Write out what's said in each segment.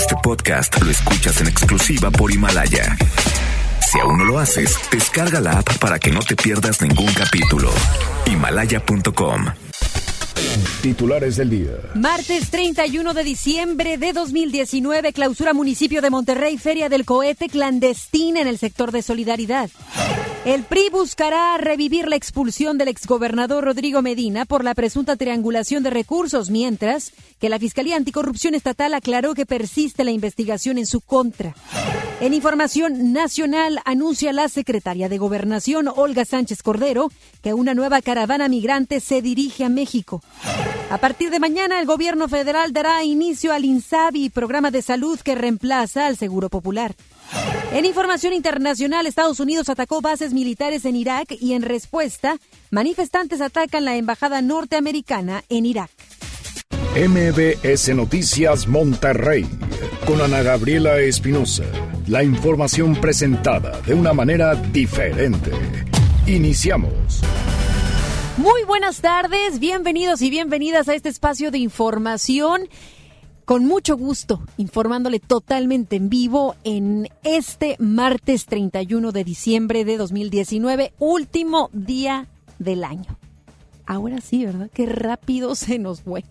Este podcast lo escuchas en exclusiva por Himalaya. Si aún no lo haces, descarga la app para que no te pierdas ningún capítulo. Himalaya.com. Titulares del día. Martes 31 de diciembre de 2019, clausura municipio de Monterrey, feria del cohete clandestina en el sector de solidaridad. El PRI buscará revivir la expulsión del exgobernador Rodrigo Medina por la presunta triangulación de recursos, mientras que la Fiscalía Anticorrupción Estatal aclaró que persiste la investigación en su contra. En información nacional, anuncia la secretaria de Gobernación, Olga Sánchez Cordero, que una nueva caravana migrante se dirige a México. A partir de mañana, el gobierno federal dará inicio al INSABI, programa de salud que reemplaza al Seguro Popular. En información internacional, Estados Unidos atacó bases militares en Irak y en respuesta, manifestantes atacan la embajada norteamericana en Irak. MBS Noticias Monterrey con Ana Gabriela Espinosa. La información presentada de una manera diferente. Iniciamos. Muy buenas tardes, bienvenidos y bienvenidas a este espacio de información con mucho gusto, informándole totalmente en vivo en este martes 31 de diciembre de 2019, último día del año. Ahora sí, ¿verdad? Qué rápido se nos fue.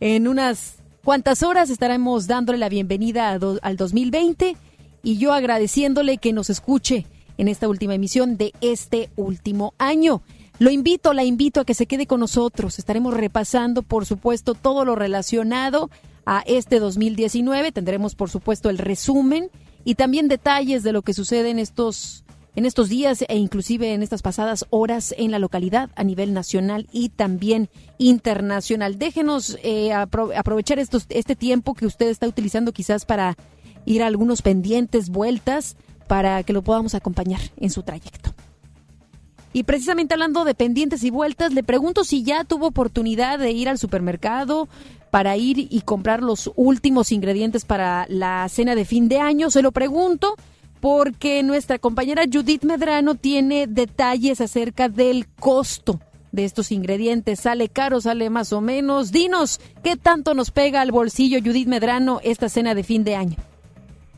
En unas cuantas horas estaremos dándole la bienvenida al 2020 y yo agradeciéndole que nos escuche en esta última emisión de este último año. Lo invito, la invito a que se quede con nosotros. Estaremos repasando, por supuesto, todo lo relacionado a este 2019. Tendremos, por supuesto, el resumen y también detalles de lo que sucede en estos en estos días e inclusive en estas pasadas horas en la localidad a nivel nacional y también internacional. Déjenos eh, aprovechar estos, este tiempo que usted está utilizando quizás para ir a algunos pendientes, vueltas, para que lo podamos acompañar en su trayecto. Y precisamente hablando de pendientes y vueltas, le pregunto si ya tuvo oportunidad de ir al supermercado para ir y comprar los últimos ingredientes para la cena de fin de año. Se lo pregunto porque nuestra compañera Judith Medrano tiene detalles acerca del costo de estos ingredientes. ¿Sale caro, sale más o menos? Dinos, ¿qué tanto nos pega al bolsillo Judith Medrano esta cena de fin de año?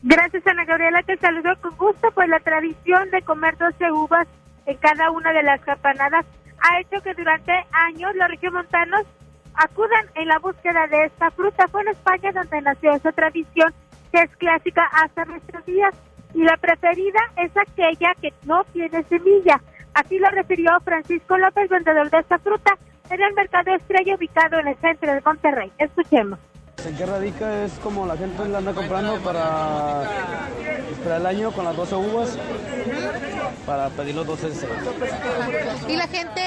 Gracias, Ana Gabriela, te saludo con gusto. Pues la tradición de comer 12 uvas en cada una de las campanadas ha hecho que durante años los regiomontanos acudan en la búsqueda de esta fruta. Fue en España donde nació esa tradición que es clásica hasta nuestros días y la preferida es aquella que no tiene semilla. Así lo refirió Francisco López, vendedor de esta fruta, en el mercado estrella ubicado en el centro de Monterrey. Escuchemos. ¿En qué radica? Es como la gente la anda comprando para esperar el año con las 12 uvas para pedir los 12 ¿Y la gente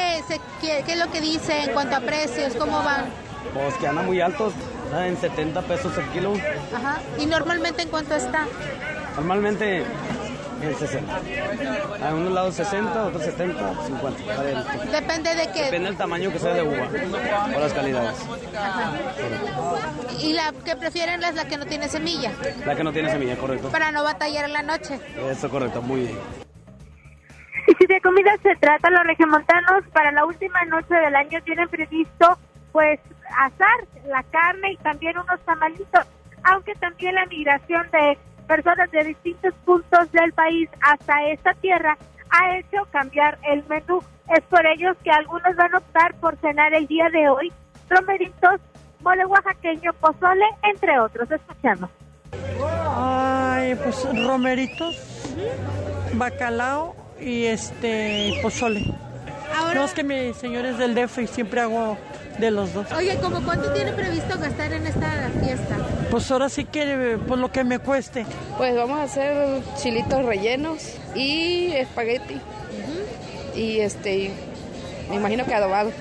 qué, es lo que dice en cuanto a precios? ¿Cómo van? Pues que andan muy altos, en 70 pesos el kilo. Ajá. ¿Y normalmente en cuánto está? Normalmente en 60. A unos lados 60, otros 70, 50. Depende de qué. Depende del tamaño que sea de uva o las calidades. ¿Y la que prefieren es la que no tiene semilla? La que no tiene semilla, correcto. Para no batallar en la noche. Eso, correcto, muy bien. Y si de comida se trata, los regiomontanos para la última noche del año tienen previsto, pues, asar la carne y también unos tamalitos, aunque también la migración de personas de distintos puntos del país hasta esta tierra ha hecho cambiar el menú. Es por ello que algunos van a optar por cenar el día de hoy romeritos, mole oaxaqueño, pozole, entre otros. Escuchamos. Ay, pues romeritos, bacalao y este pozole. Ahora... No, es que mi señor es del DF y siempre hago de los dos. Oye, ¿cómo cuánto tiene previsto gastar en esta fiesta? Pues ahora sí que por lo que me cueste. Pues vamos a hacer chilitos rellenos y espagueti. Y este, me imagino que adobado.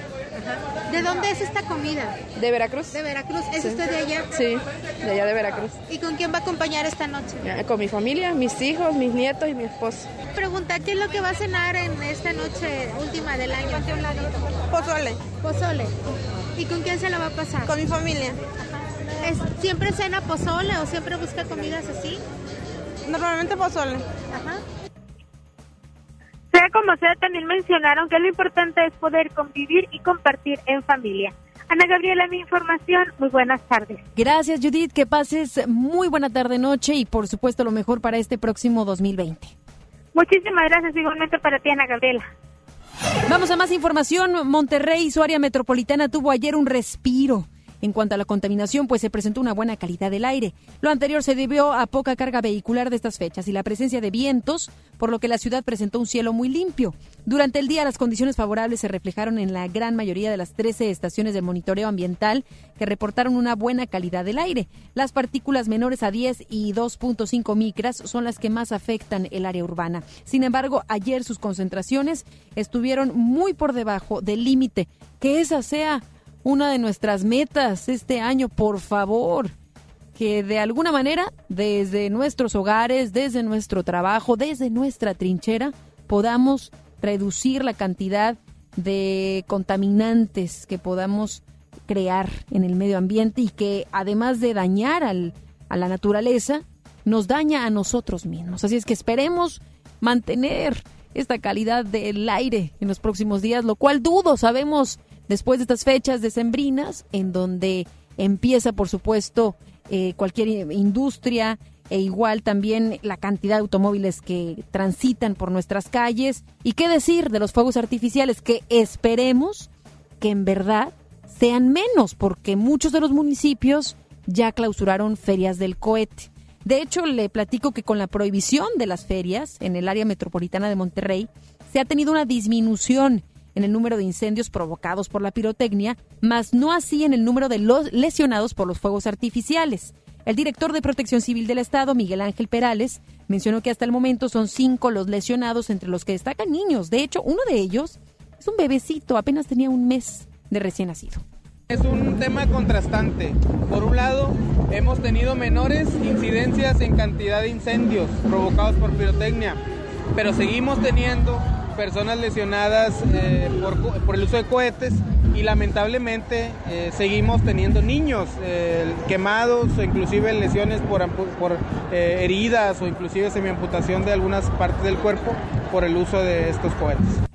¿De dónde es esta comida? De Veracruz. ¿De Veracruz? ¿Es usted de allá? Sí, de allá de Veracruz. ¿Y con quién va a acompañar esta noche? con mi familia, mis hijos, mis nietos y mi esposo. Pregunta, ¿qué es lo que va a cenar en esta noche última del año? Pozole. Pozole. ¿Y con quién se la va a pasar? Con mi familia. ¿Es, ¿Siempre cena pozole o siempre busca comidas así? Normalmente pozole. Ajá. Sea como sea, también mencionaron que lo importante es poder convivir y compartir en familia. Ana Gabriela, mi información. Muy buenas tardes. Gracias, Judith. Que pases muy buena tarde-noche y, por supuesto, lo mejor para este próximo 2020. Muchísimas gracias igualmente para ti, Ana Gabriela. Vamos a más información. Monterrey y su área metropolitana tuvo ayer un respiro. En cuanto a la contaminación, pues se presentó una buena calidad del aire. Lo anterior se debió a poca carga vehicular de estas fechas y la presencia de vientos, por lo que la ciudad presentó un cielo muy limpio. Durante el día, las condiciones favorables se reflejaron en la gran mayoría de las 13 estaciones de monitoreo ambiental que reportaron una buena calidad del aire. Las partículas menores a 10 y 2.5 micras son las que más afectan el área urbana. Sin embargo, ayer sus concentraciones estuvieron muy por debajo del límite. Que esa sea una de nuestras metas este año, por favor, que de alguna manera, desde nuestros hogares, desde nuestro trabajo, desde nuestra trinchera, podamos reducir la cantidad de contaminantes que podamos crear en el medio ambiente y que además de dañar al, a la naturaleza, nos daña a nosotros mismos. Así es que esperemos mantener esta calidad del aire en los próximos días, lo cual dudo, sabemos después de estas fechas decembrinas, en donde empieza, por supuesto, eh, cualquier industria e igual también la cantidad de automóviles que transitan por nuestras calles. ¿Y qué decir de los fuegos artificiales? Que esperemos que en verdad sean menos, porque muchos de los municipios ya clausuraron ferias del cohete. De hecho, le platico que con la prohibición de las ferias en el área metropolitana de Monterrey, se ha tenido una disminución en el número de incendios provocados por la pirotecnia, más no así en el número de los lesionados por los fuegos artificiales. El director de Protección Civil del Estado, Miguel Ángel Perales, mencionó que hasta el momento son cinco los lesionados, entre los que destacan niños. De hecho, uno de ellos es un bebecito, apenas tenía un mes de recién nacido. Es un tema contrastante. Por un lado, hemos tenido menores incidencias en cantidad de incendios provocados por pirotecnia, pero seguimos teniendo personas lesionadas eh, por, el uso de cohetes y lamentablemente eh, seguimos teniendo niños eh, quemados o inclusive lesiones por, por heridas o inclusive semiamputación de algunas partes del cuerpo por el uso de estos cohetes.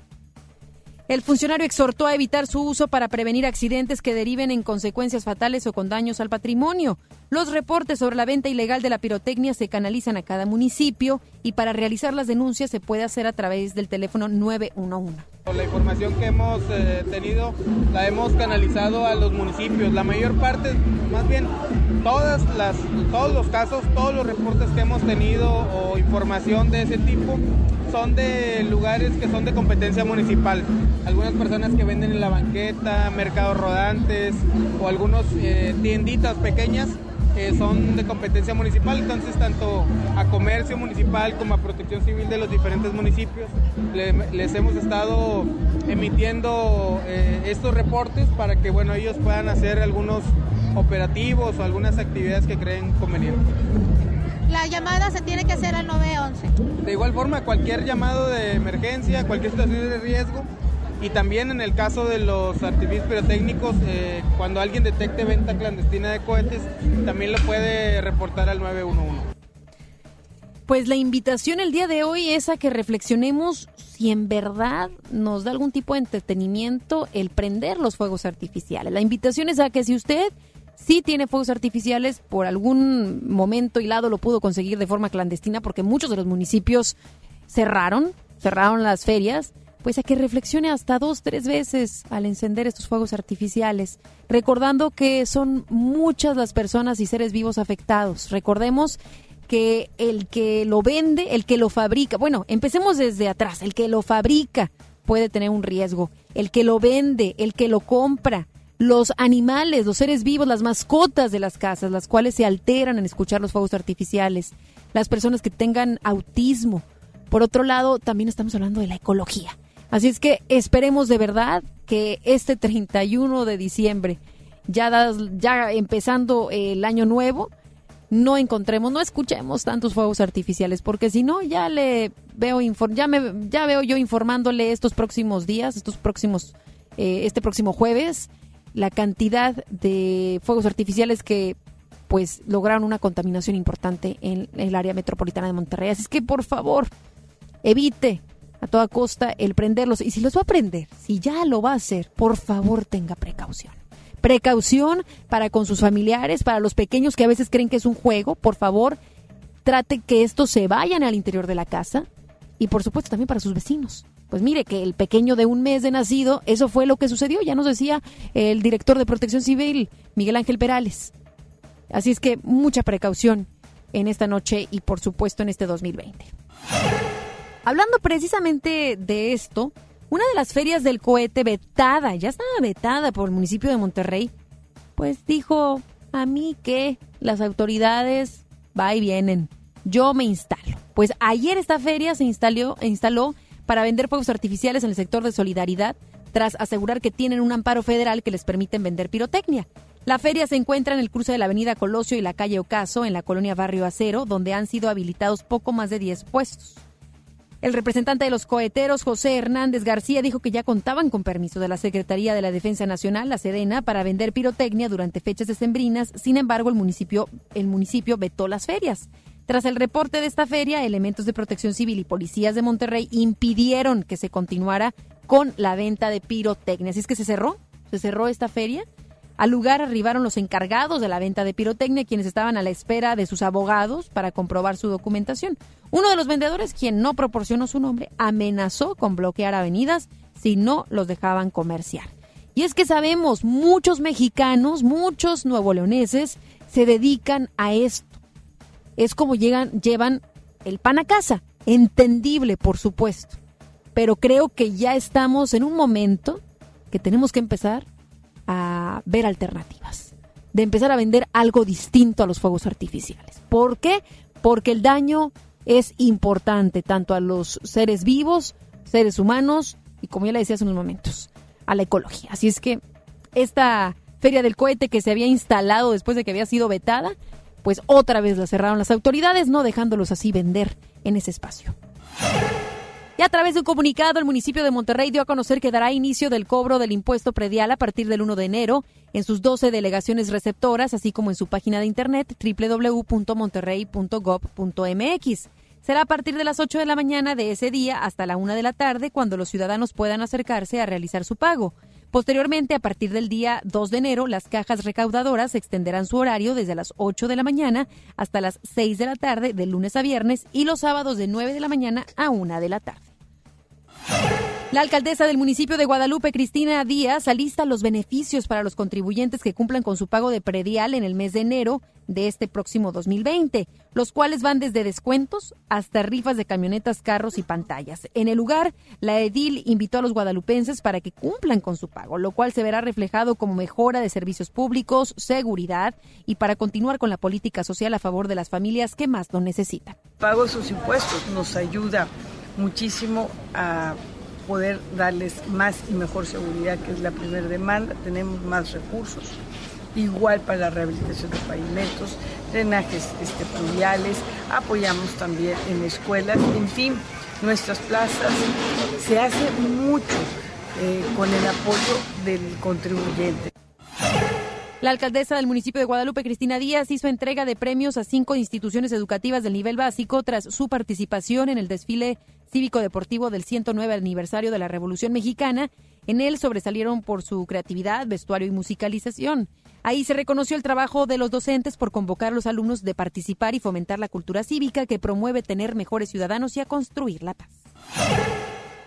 El funcionario exhortó a evitar su uso para prevenir accidentes que deriven en consecuencias fatales o con daños al patrimonio. Los reportes sobre la venta ilegal de la pirotecnia se canalizan a cada municipio y para realizar las denuncias se puede hacer a través del teléfono 911. La información que hemos eh, tenido la hemos canalizado a los municipios. La mayor parte, más bien todas las, todos los casos, todos los reportes que hemos tenido o información de ese tipo son de lugares que son de competencia municipal. Algunas personas que venden en la banqueta, mercados rodantes o algunos eh, tienditas pequeñas que son de competencia municipal, entonces tanto a comercio municipal como a protección civil de los diferentes municipios les hemos estado emitiendo eh, estos reportes para que bueno ellos puedan hacer algunos operativos o algunas actividades que creen convenientes. La llamada se tiene que hacer al 911. De igual forma, cualquier llamado de emergencia, cualquier situación de riesgo, y también en el caso de los artificios pirotécnicos, eh, cuando alguien detecte venta clandestina de cohetes, también lo puede reportar al 911. Pues la invitación el día de hoy es a que reflexionemos si en verdad nos da algún tipo de entretenimiento el prender los fuegos artificiales. La invitación es a que si usted sí tiene fuegos artificiales, por algún momento y lado lo pudo conseguir de forma clandestina porque muchos de los municipios cerraron, cerraron las ferias, pues a que reflexione hasta dos, tres veces al encender estos fuegos artificiales, recordando que son muchas las personas y seres vivos afectados. Recordemos que el que lo vende, el que lo fabrica, bueno, empecemos desde atrás, el que lo fabrica puede tener un riesgo, el que lo vende, el que lo compra, los animales, los seres vivos, las mascotas de las casas, las cuales se alteran en escuchar los fuegos artificiales, las personas que tengan autismo. Por otro lado, también estamos hablando de la ecología. Así es que esperemos de verdad que este 31 de diciembre, ya, ya empezando el año nuevo, no encontremos, no escuchemos tantos fuegos artificiales, porque si no, ya le veo, ya me, ya veo yo informándole estos próximos días, estos próximos, eh, este próximo jueves, la cantidad de fuegos artificiales que pues lograron una contaminación importante en el área metropolitana de Monterrey. Así es que por favor, evite a toda costa el prenderlos. Y si los va a prender, si ya lo va a hacer, por favor tenga precaución Precaución para con sus familiares, para los pequeños que a veces creen que es un juego, por favor, trate que estos se vayan al interior de la casa y por supuesto también para sus vecinos. Pues mire que el pequeño de un mes de nacido, eso fue lo que sucedió, ya nos decía el director de Protección Civil, Miguel Ángel Perales. Así es que mucha precaución en esta noche y por supuesto en este 2020. Hablando precisamente de esto, una de las ferias del cohete vetada, ya estaba vetada por el municipio de Monterrey, pues dijo a mí que las autoridades va y vienen, yo me instalo. Pues ayer esta feria se instaló, instaló para vender fuegos artificiales en el sector de solidaridad, tras asegurar que tienen un amparo federal que les permiten vender pirotecnia. La feria se encuentra en el cruce de la avenida Colosio y la calle Ocaso, en la colonia Barrio Acero, donde han sido habilitados poco más de 10 puestos. El representante de los coheteros, José Hernández García, dijo que ya contaban con permiso de la Secretaría de la Defensa Nacional, la Sedena, para vender pirotecnia durante fechas decembrinas. Sin embargo, el municipio, el municipio vetó las ferias. Tras el reporte de esta feria, elementos de protección civil y policías de Monterrey impidieron que se continuara con la venta de pirotecnia. Así es que se cerró, se cerró esta feria al lugar arribaron los encargados de la venta de pirotecnia, quienes estaban a la espera de sus abogados para comprobar su documentación. Uno de los vendedores, quien no proporcionó su nombre, amenazó con bloquear avenidas si no los dejaban comerciar. Y es que sabemos, muchos mexicanos, muchos nuevoleoneses se dedican a esto. Es como llegan, llevan el pan a casa. Entendible, por supuesto. Pero creo que ya estamos en un momento que tenemos que empezar a ver alternativas, de empezar a vender algo distinto a los fuegos artificiales. ¿Por qué? Porque el daño es importante tanto a los seres vivos, seres humanos y como ya le decía hace unos momentos, a la ecología. Así es que esta feria del cohete que se había instalado después de que había sido vetada, pues otra vez la cerraron las autoridades, no dejándolos así vender en ese espacio. Y a través de un comunicado, el municipio de Monterrey dio a conocer que dará inicio del cobro del impuesto predial a partir del 1 de enero en sus 12 delegaciones receptoras, así como en su página de internet www.monterrey.gov.mx. Será a partir de las 8 de la mañana de ese día hasta la 1 de la tarde cuando los ciudadanos puedan acercarse a realizar su pago. Posteriormente, a partir del día 2 de enero, las cajas recaudadoras extenderán su horario desde las 8 de la mañana hasta las 6 de la tarde de lunes a viernes y los sábados de 9 de la mañana a 1 de la tarde. La alcaldesa del municipio de Guadalupe, Cristina Díaz, alista los beneficios para los contribuyentes que cumplan con su pago de predial en el mes de enero de este próximo 2020, los cuales van desde descuentos hasta rifas de camionetas, carros y pantallas. En el lugar, la edil invitó a los guadalupenses para que cumplan con su pago, lo cual se verá reflejado como mejora de servicios públicos, seguridad y para continuar con la política social a favor de las familias que más lo necesitan. Pago sus impuestos nos ayuda muchísimo a poder darles más y mejor seguridad, que es la primera demanda. Tenemos más recursos, igual para la rehabilitación de pavimentos, drenajes este, pluviales, apoyamos también en escuelas, en fin, nuestras plazas. Se hace mucho eh, con el apoyo del contribuyente. La alcaldesa del municipio de Guadalupe, Cristina Díaz, hizo entrega de premios a cinco instituciones educativas del nivel básico tras su participación en el desfile cívico-deportivo del 109 aniversario de la Revolución Mexicana. En él sobresalieron por su creatividad, vestuario y musicalización. Ahí se reconoció el trabajo de los docentes por convocar a los alumnos de participar y fomentar la cultura cívica que promueve tener mejores ciudadanos y a construir la paz.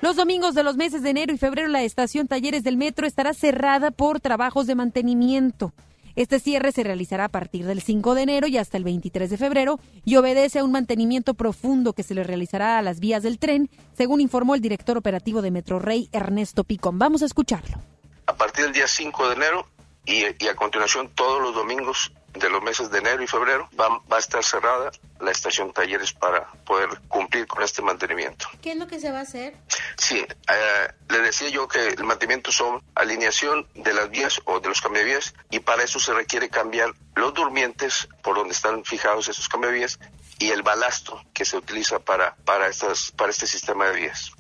Los domingos de los meses de enero y febrero la estación Talleres del Metro estará cerrada por trabajos de mantenimiento. Este cierre se realizará a partir del 5 de enero y hasta el 23 de febrero y obedece a un mantenimiento profundo que se le realizará a las vías del tren, según informó el director operativo de Metro Rey, Ernesto Picón. Vamos a escucharlo. A partir del día 5 de enero y, y a continuación todos los domingos de los meses de enero y febrero va, va, a estar cerrada la estación Talleres para poder cumplir con este mantenimiento. ¿Qué es lo que se va a hacer? Sí, eh, le decía yo que el mantenimiento son alineación de las vías o de los cambiavías y para eso se requiere cambiar los durmientes por donde están fijados esos cambiavías y el balasto que se utiliza para, para, estas, para este sistema de vías.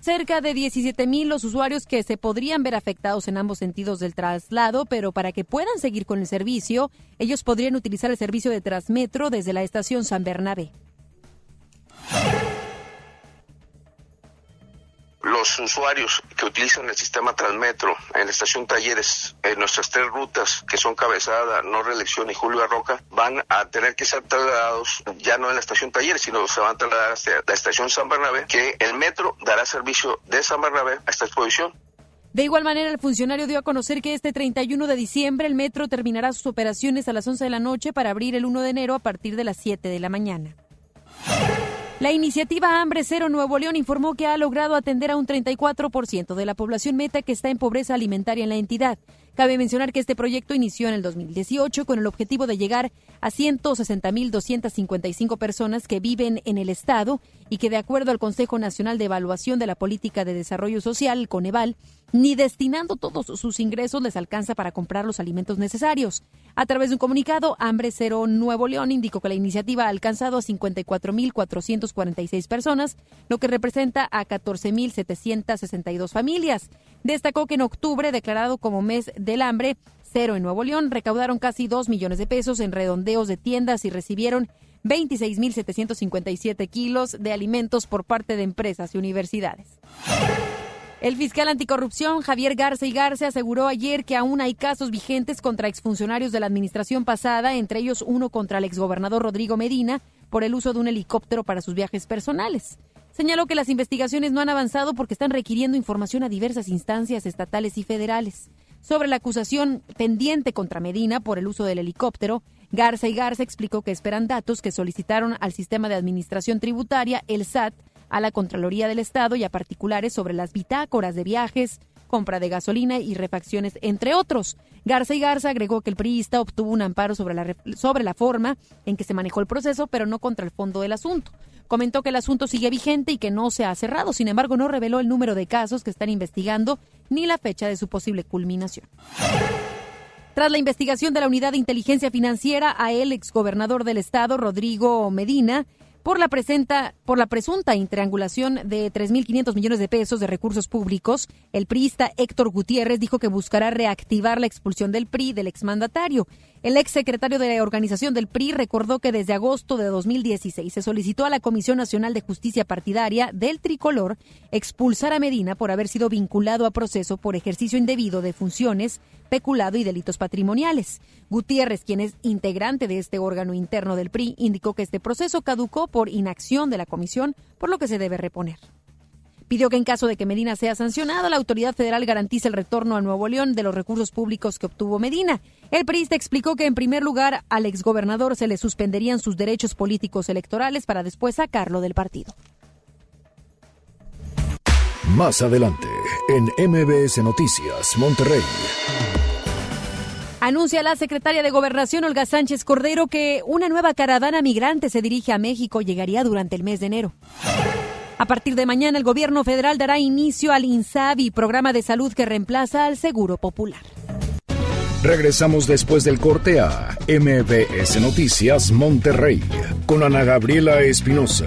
Cerca de 17 mil los usuarios que se podrían ver afectados en ambos sentidos del traslado, pero para que puedan seguir con el servicio, ellos podrían utilizar el servicio de Transmetro desde la estación San Bernabé. Los usuarios que utilizan el sistema Transmetro en la estación Talleres, en nuestras tres rutas que son Cabezada, No Reelección y Julio Arroca, van a tener que ser trasladados ya no en la estación Talleres, sino se van a trasladar hasta la estación San Bernabé, que el metro dará servicio de San Bernabé a esta exposición. De igual manera, el funcionario dio a conocer que este 31 de diciembre el metro terminará sus operaciones a las 11 de la noche para abrir el 1 de enero a partir de las 7 de la mañana. La iniciativa Hambre Cero Nuevo León informó que ha logrado atender a un 34% de la población meta que está en pobreza alimentaria en la entidad. Cabe mencionar que este proyecto inició en el 2018 con el objetivo de llegar a 160.255 personas que viven en el Estado y que, de acuerdo al Consejo Nacional de Evaluación de la Política de Desarrollo Social, Coneval, ni destinando todos sus ingresos les alcanza para comprar los alimentos necesarios. A través de un comunicado, Hambre Cero Nuevo León indicó que la iniciativa ha alcanzado a 54.446 personas, lo que representa a 14.762 familias. Destacó que en octubre, declarado como mes del hambre, Cero en Nuevo León recaudaron casi 2 millones de pesos en redondeos de tiendas y recibieron 26.757 kilos de alimentos por parte de empresas y universidades. El fiscal anticorrupción Javier Garza y Garza aseguró ayer que aún hay casos vigentes contra exfuncionarios de la administración pasada, entre ellos uno contra el exgobernador Rodrigo Medina por el uso de un helicóptero para sus viajes personales. Señaló que las investigaciones no han avanzado porque están requiriendo información a diversas instancias estatales y federales. Sobre la acusación pendiente contra Medina por el uso del helicóptero, Garza y Garza explicó que esperan datos que solicitaron al sistema de administración tributaria, el SAT, a la Contraloría del Estado y a particulares sobre las bitácoras de viajes, compra de gasolina y refacciones, entre otros. Garza y Garza agregó que el priista obtuvo un amparo sobre la, sobre la forma en que se manejó el proceso, pero no contra el fondo del asunto. Comentó que el asunto sigue vigente y que no se ha cerrado, sin embargo no reveló el número de casos que están investigando ni la fecha de su posible culminación. Tras la investigación de la Unidad de Inteligencia Financiera a el exgobernador del estado, Rodrigo Medina, por la, presenta, por la presunta triangulación de 3.500 millones de pesos de recursos públicos, el priista Héctor Gutiérrez dijo que buscará reactivar la expulsión del PRI del exmandatario. El exsecretario de la organización del PRI recordó que desde agosto de 2016 se solicitó a la Comisión Nacional de Justicia Partidaria del Tricolor expulsar a Medina por haber sido vinculado a proceso por ejercicio indebido de funciones, peculado y delitos patrimoniales. Gutiérrez, quien es integrante de este órgano interno del PRI, indicó que este proceso caducó por inacción de la comisión, por lo que se debe reponer. Pidió que en caso de que Medina sea sancionado, la autoridad federal garantice el retorno a Nuevo León de los recursos públicos que obtuvo Medina. El priista explicó que en primer lugar al exgobernador se le suspenderían sus derechos políticos electorales para después sacarlo del partido. Más adelante, en MBS Noticias, Monterrey. Anuncia la secretaria de Gobernación, Olga Sánchez Cordero, que una nueva caravana migrante se dirige a México. Llegaría durante el mes de enero. A partir de mañana, el gobierno federal dará inicio al INSABI, programa de salud que reemplaza al Seguro Popular. Regresamos después del corte a MBS Noticias Monterrey con Ana Gabriela Espinosa.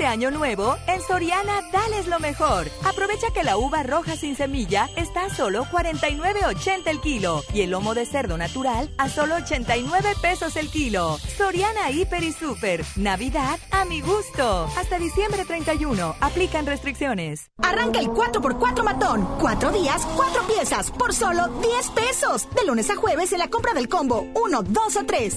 Este año nuevo, en Soriana, dales lo mejor. Aprovecha que la uva roja sin semilla está a solo 49.80 el kilo y el lomo de cerdo natural a solo 89 pesos el kilo. Soriana Hiper y Super. Navidad a mi gusto. Hasta diciembre 31. Aplican restricciones. Arranca el 4x4 matón. Cuatro días, cuatro piezas, por solo 10 pesos. De lunes a jueves en la compra del combo 1, 2 o 3.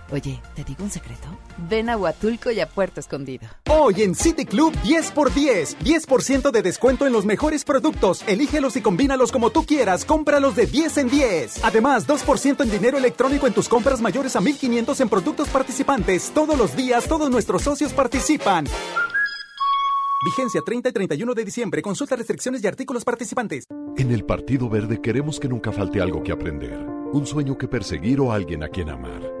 Oye, ¿te digo un secreto? Ven a Huatulco y a Puerto Escondido. Hoy en City Club 10 x 10. 10% de descuento en los mejores productos. Elígelos y combínalos como tú quieras. Cómpralos de 10 en 10. Además, 2% en dinero electrónico en tus compras mayores a 1500 en productos participantes. Todos los días, todos nuestros socios participan. Vigencia 30 y 31 de diciembre. Consulta restricciones y artículos participantes. En el Partido Verde queremos que nunca falte algo que aprender, un sueño que perseguir o alguien a quien amar.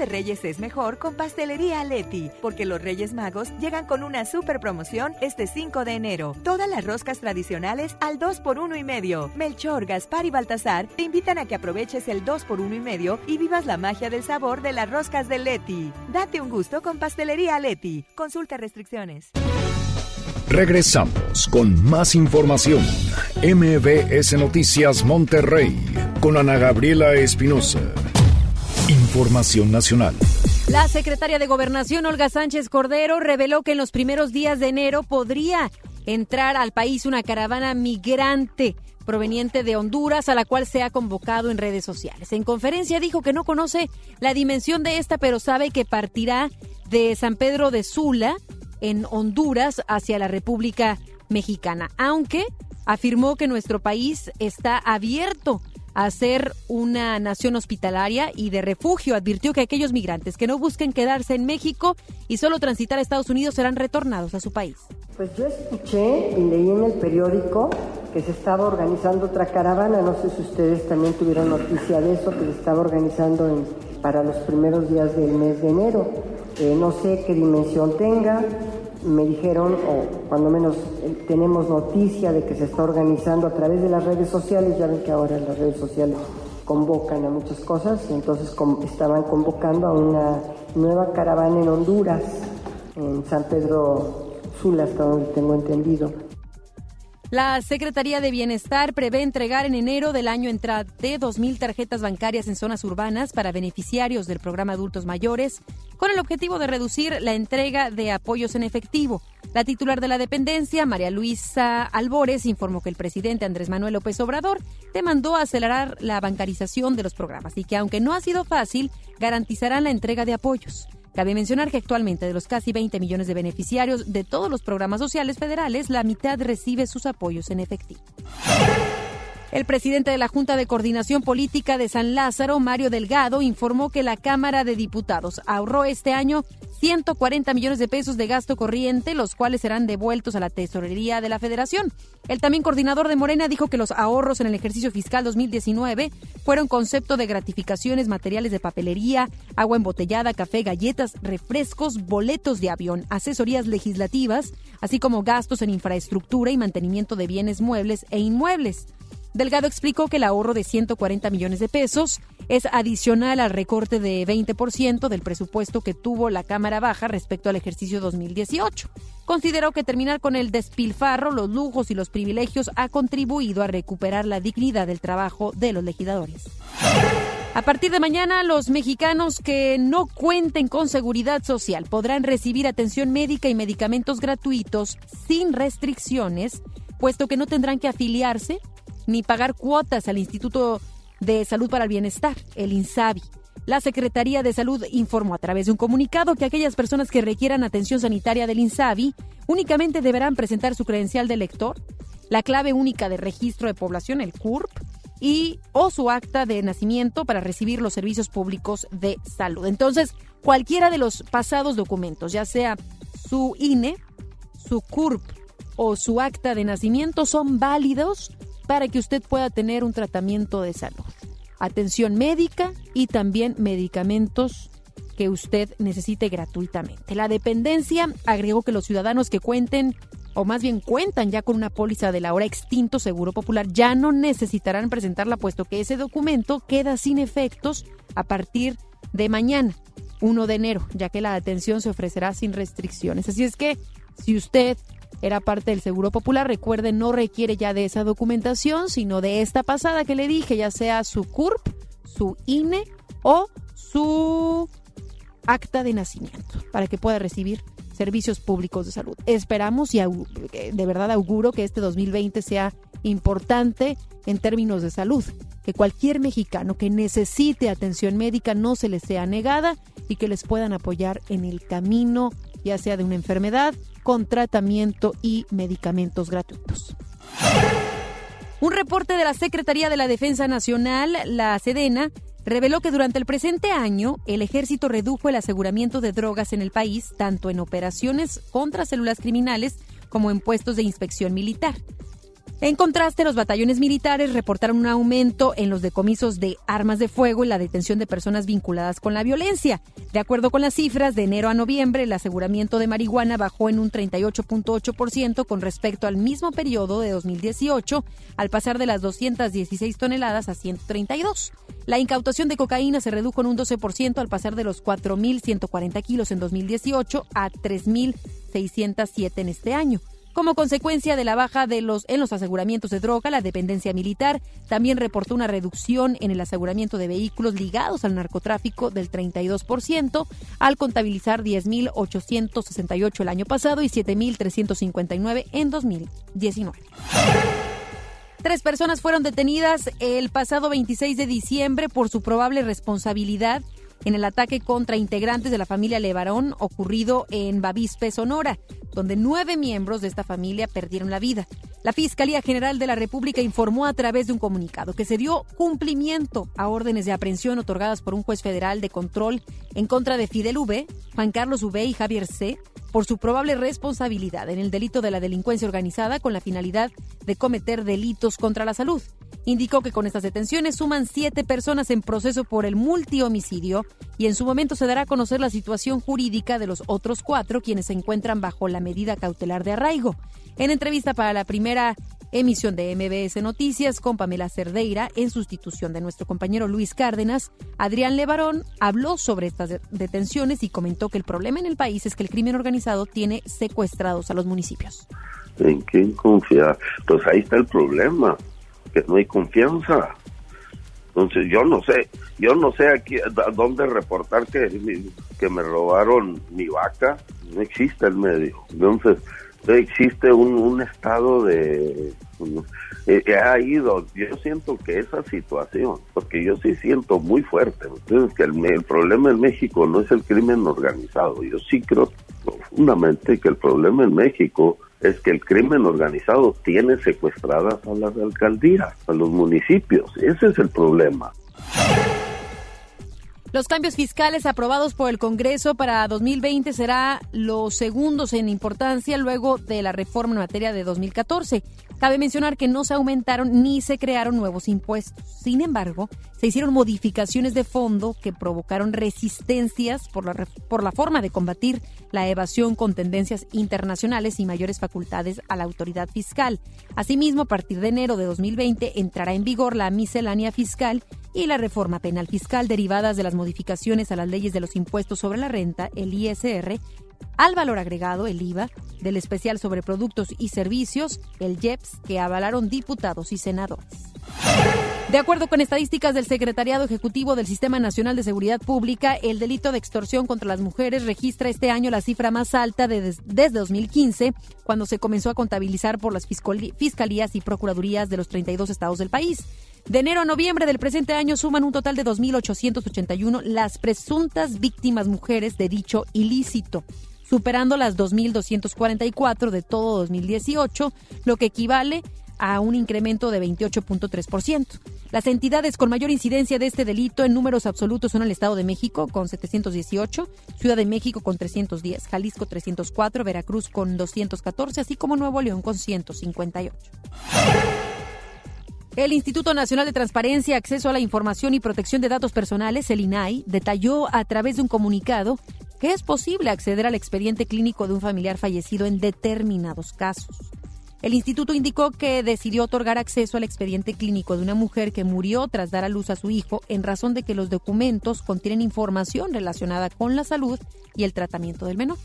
De Reyes es mejor con Pastelería Leti, porque los Reyes Magos llegan con una super promoción este 5 de enero. Todas las roscas tradicionales al 2 por 1 y medio. Melchor, Gaspar y Baltasar te invitan a que aproveches el 2 por 1 y medio y vivas la magia del sabor de las roscas de Leti. Date un gusto con Pastelería Leti. Consulta restricciones. Regresamos con más información. MBS Noticias Monterrey con Ana Gabriela Espinosa. Información nacional. La secretaria de Gobernación, Olga Sánchez Cordero, reveló que en los primeros días de enero podría entrar al país una caravana migrante proveniente de Honduras, a la cual se ha convocado en redes sociales. En conferencia dijo que no conoce la dimensión de esta, pero sabe que partirá de San Pedro de Sula, en Honduras, hacia la República Mexicana, aunque afirmó que nuestro país está abierto a ser una nación hospitalaria y de refugio. Advirtió que aquellos migrantes que no busquen quedarse en México y solo transitar a Estados Unidos serán retornados a su país. Pues yo escuché y leí en el periódico que se estaba organizando otra caravana, no sé si ustedes también tuvieron noticia de eso, que se estaba organizando para los primeros días del mes de enero. Eh, no sé qué dimensión tenga, me dijeron, o cuando menos eh, tenemos noticia de que se está organizando a través de las redes sociales, ya ven que ahora las redes sociales convocan a muchas cosas, entonces estaban convocando a una nueva caravana en Honduras, en San Pedro Sula, hasta donde tengo entendido. La Secretaría de Bienestar prevé entregar en enero del año entrante 2.000 tarjetas bancarias en zonas urbanas para beneficiarios del programa Adultos Mayores, con el objetivo de reducir la entrega de apoyos en efectivo. La titular de la dependencia, María Luisa Albores, informó que el presidente Andrés Manuel López Obrador demandó acelerar la bancarización de los programas y que, aunque no ha sido fácil, garantizarán la entrega de apoyos. Cabe mencionar que actualmente de los casi 20 millones de beneficiarios de todos los programas sociales federales, la mitad recibe sus apoyos en efectivo. El presidente de la Junta de Coordinación Política de San Lázaro, Mario Delgado, informó que la Cámara de Diputados ahorró este año 140 millones de pesos de gasto corriente, los cuales serán devueltos a la tesorería de la Federación. El también coordinador de Morena dijo que los ahorros en el ejercicio fiscal 2019 fueron concepto de gratificaciones, materiales de papelería, agua embotellada, café, galletas, refrescos, boletos de avión, asesorías legislativas, así como gastos en infraestructura y mantenimiento de bienes muebles e inmuebles. Delgado explicó que el ahorro de 140 millones de pesos es adicional al recorte de 20% del presupuesto que tuvo la Cámara Baja respecto al ejercicio 2018. Consideró que terminar con el despilfarro, los lujos y los privilegios ha contribuido a recuperar la dignidad del trabajo de los legisladores. A partir de mañana, los mexicanos que no cuenten con seguridad social podrán recibir atención médica y medicamentos gratuitos sin restricciones, puesto que no tendrán que afiliarse ni pagar cuotas al Instituto de Salud para el Bienestar, el INSABI. La Secretaría de Salud informó a través de un comunicado que aquellas personas que requieran atención sanitaria del INSABI únicamente deberán presentar su credencial de lector, la clave única de registro de población, el CURP, y o su acta de nacimiento para recibir los servicios públicos de salud. Entonces, cualquiera de los pasados documentos, ya sea su INE, su CURP o su acta de nacimiento, son válidos para que usted pueda tener un tratamiento de salud. Atención médica y también medicamentos que usted necesite gratuitamente. La dependencia agregó que los ciudadanos que cuenten o más bien cuentan ya con una póliza del ahora extinto Seguro Popular, ya no necesitarán presentarla, puesto que ese documento queda sin efectos a partir de mañana, 1 de enero, ya que la atención se ofrecerá sin restricciones. Así es que, si usted era parte del Seguro Popular. Recuerden, no requiere ya de esa documentación, sino de esta pasada que le dije, ya sea su CURP, su INE o su acta de nacimiento, para que pueda recibir servicios públicos de salud. Esperamos y de verdad auguro que este 2020 sea importante en términos de salud, que cualquier mexicano que necesite atención médica no se les sea negada y que les puedan apoyar en el camino, ya sea de una enfermedad, con tratamiento y medicamentos gratuitos. Un reporte de la Secretaría de la Defensa Nacional, la Sedena, reveló que durante el presente año el ejército redujo el aseguramiento de drogas en el país, tanto en operaciones contra células criminales como en puestos de inspección militar. En contraste, los batallones militares reportaron un aumento en los decomisos de armas de fuego y la detención de personas vinculadas con la violencia. De acuerdo con las cifras, de enero a noviembre el aseguramiento de marihuana bajó en un 38.8% con respecto al mismo periodo de 2018, al pasar de las 216 toneladas a 132. La incautación de cocaína se redujo en un 12% al pasar de los 4.140 kilos en 2018 a 3.607 en este año. Como consecuencia de la baja de los, en los aseguramientos de droga, la dependencia militar también reportó una reducción en el aseguramiento de vehículos ligados al narcotráfico del 32%, al contabilizar 10.868 el año pasado y 7.359 en 2019. Tres personas fueron detenidas el pasado 26 de diciembre por su probable responsabilidad en el ataque contra integrantes de la familia Levarón ocurrido en Bavispe, Sonora, donde nueve miembros de esta familia perdieron la vida. La Fiscalía General de la República informó a través de un comunicado que se dio cumplimiento a órdenes de aprehensión otorgadas por un juez federal de control en contra de Fidel V, Juan Carlos V y Javier C por su probable responsabilidad en el delito de la delincuencia organizada con la finalidad de cometer delitos contra la salud. Indicó que con estas detenciones suman siete personas en proceso por el multihomicidio y en su momento se dará a conocer la situación jurídica de los otros cuatro quienes se encuentran bajo la medida cautelar de arraigo. En entrevista para la primera emisión de MBS Noticias con Pamela Cerdeira en sustitución de nuestro compañero Luis Cárdenas, Adrián Levarón habló sobre estas detenciones y comentó que el problema en el país es que el crimen organizado tiene secuestrados a los municipios. ¿En quién confiar? Pues ahí está el problema, que no hay confianza. Entonces yo no sé, yo no sé aquí a dónde reportar que, que me robaron mi vaca, no existe el medio. Entonces, existe un, estado de... Eh, ha ido, yo siento que esa situación, porque yo sí siento muy fuerte, entonces que el problema en México no es el crimen organizado, yo sí creo profundamente que el problema en México es que el crimen organizado tiene secuestradas a las alcaldías, a los municipios, ese es el problema. Los cambios fiscales aprobados por el Congreso para 2020 será los segundos en importancia luego de la reforma en materia de 2014. Cabe mencionar que no se aumentaron ni se crearon nuevos impuestos. Sin embargo, se hicieron modificaciones de fondo que provocaron resistencias por la, por la forma de combatir la evasión con tendencias internacionales y mayores facultades a la autoridad fiscal. Asimismo, a partir de enero de 2020 entrará en vigor la miscelánea fiscal y la reforma penal fiscal derivadas de las modificaciones a las leyes de los impuestos sobre la renta, el ISR, al valor agregado, el IVA, del especial sobre productos y servicios, el IEPS, que avalaron diputados y senadores. De acuerdo con estadísticas del Secretariado Ejecutivo del Sistema Nacional de Seguridad Pública, el delito de extorsión contra las mujeres registra este año la cifra más alta desde 2015, cuando se comenzó a contabilizar por las fiscalías y procuradurías de los 32 estados del país. De enero a noviembre del presente año suman un total de 2.881 las presuntas víctimas mujeres de dicho ilícito superando las 2.244 de todo 2018, lo que equivale a un incremento de 28.3%. Las entidades con mayor incidencia de este delito en números absolutos son el Estado de México con 718, Ciudad de México con 310, Jalisco 304, Veracruz con 214, así como Nuevo León con 158. El Instituto Nacional de Transparencia, Acceso a la Información y Protección de Datos Personales, el INAI, detalló a través de un comunicado que es posible acceder al expediente clínico de un familiar fallecido en determinados casos. El instituto indicó que decidió otorgar acceso al expediente clínico de una mujer que murió tras dar a luz a su hijo en razón de que los documentos contienen información relacionada con la salud y el tratamiento del menor.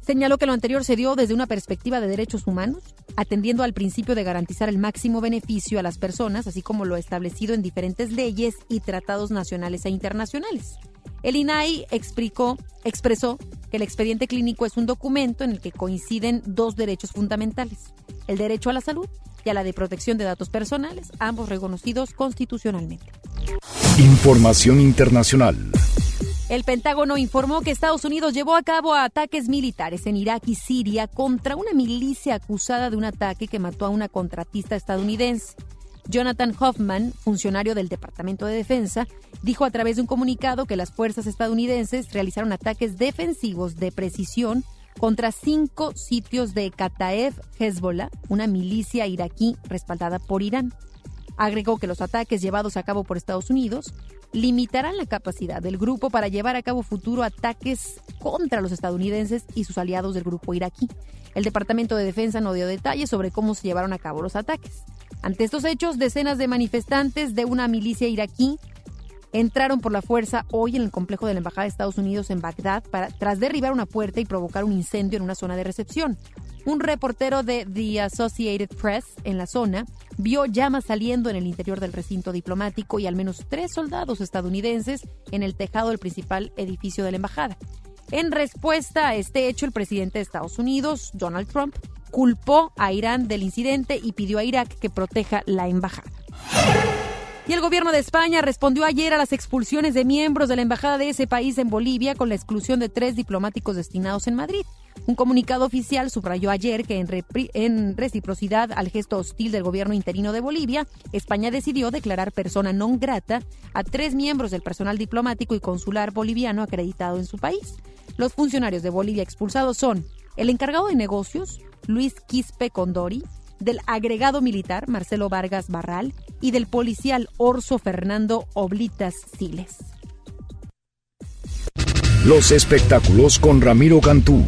Señaló que lo anterior se dio desde una perspectiva de derechos humanos, atendiendo al principio de garantizar el máximo beneficio a las personas, así como lo establecido en diferentes leyes y tratados nacionales e internacionales. El INAI explicó, expresó que el expediente clínico es un documento en el que coinciden dos derechos fundamentales, el derecho a la salud y a la de protección de datos personales, ambos reconocidos constitucionalmente. Información internacional. El Pentágono informó que Estados Unidos llevó a cabo ataques militares en Irak y Siria contra una milicia acusada de un ataque que mató a una contratista estadounidense. Jonathan Hoffman, funcionario del Departamento de Defensa, dijo a través de un comunicado que las fuerzas estadounidenses realizaron ataques defensivos de precisión contra cinco sitios de Kataeb Hezbollah, una milicia iraquí respaldada por Irán. Agregó que los ataques llevados a cabo por Estados Unidos limitarán la capacidad del grupo para llevar a cabo futuros ataques contra los estadounidenses y sus aliados del grupo iraquí. El Departamento de Defensa no dio detalles sobre cómo se llevaron a cabo los ataques. Ante estos hechos, decenas de manifestantes de una milicia iraquí entraron por la fuerza hoy en el complejo de la Embajada de Estados Unidos en Bagdad para, tras derribar una puerta y provocar un incendio en una zona de recepción. Un reportero de The Associated Press en la zona vio llamas saliendo en el interior del recinto diplomático y al menos tres soldados estadounidenses en el tejado del principal edificio de la embajada. En respuesta a este hecho, el presidente de Estados Unidos, Donald Trump, culpó a Irán del incidente y pidió a Irak que proteja la embajada. Y el gobierno de España respondió ayer a las expulsiones de miembros de la embajada de ese país en Bolivia con la exclusión de tres diplomáticos destinados en Madrid. Un comunicado oficial subrayó ayer que en, reciprocidad al gesto hostil del gobierno interino de Bolivia, España decidió declarar persona non grata a tres miembros del personal diplomático y consular boliviano acreditado en su país. Los funcionarios de Bolivia expulsados son el encargado de negocios, Luis Quispe Condori, del agregado militar Marcelo Vargas Barral y del policial Orso Fernando Oblitas Siles. Los espectáculos con Ramiro Cantú.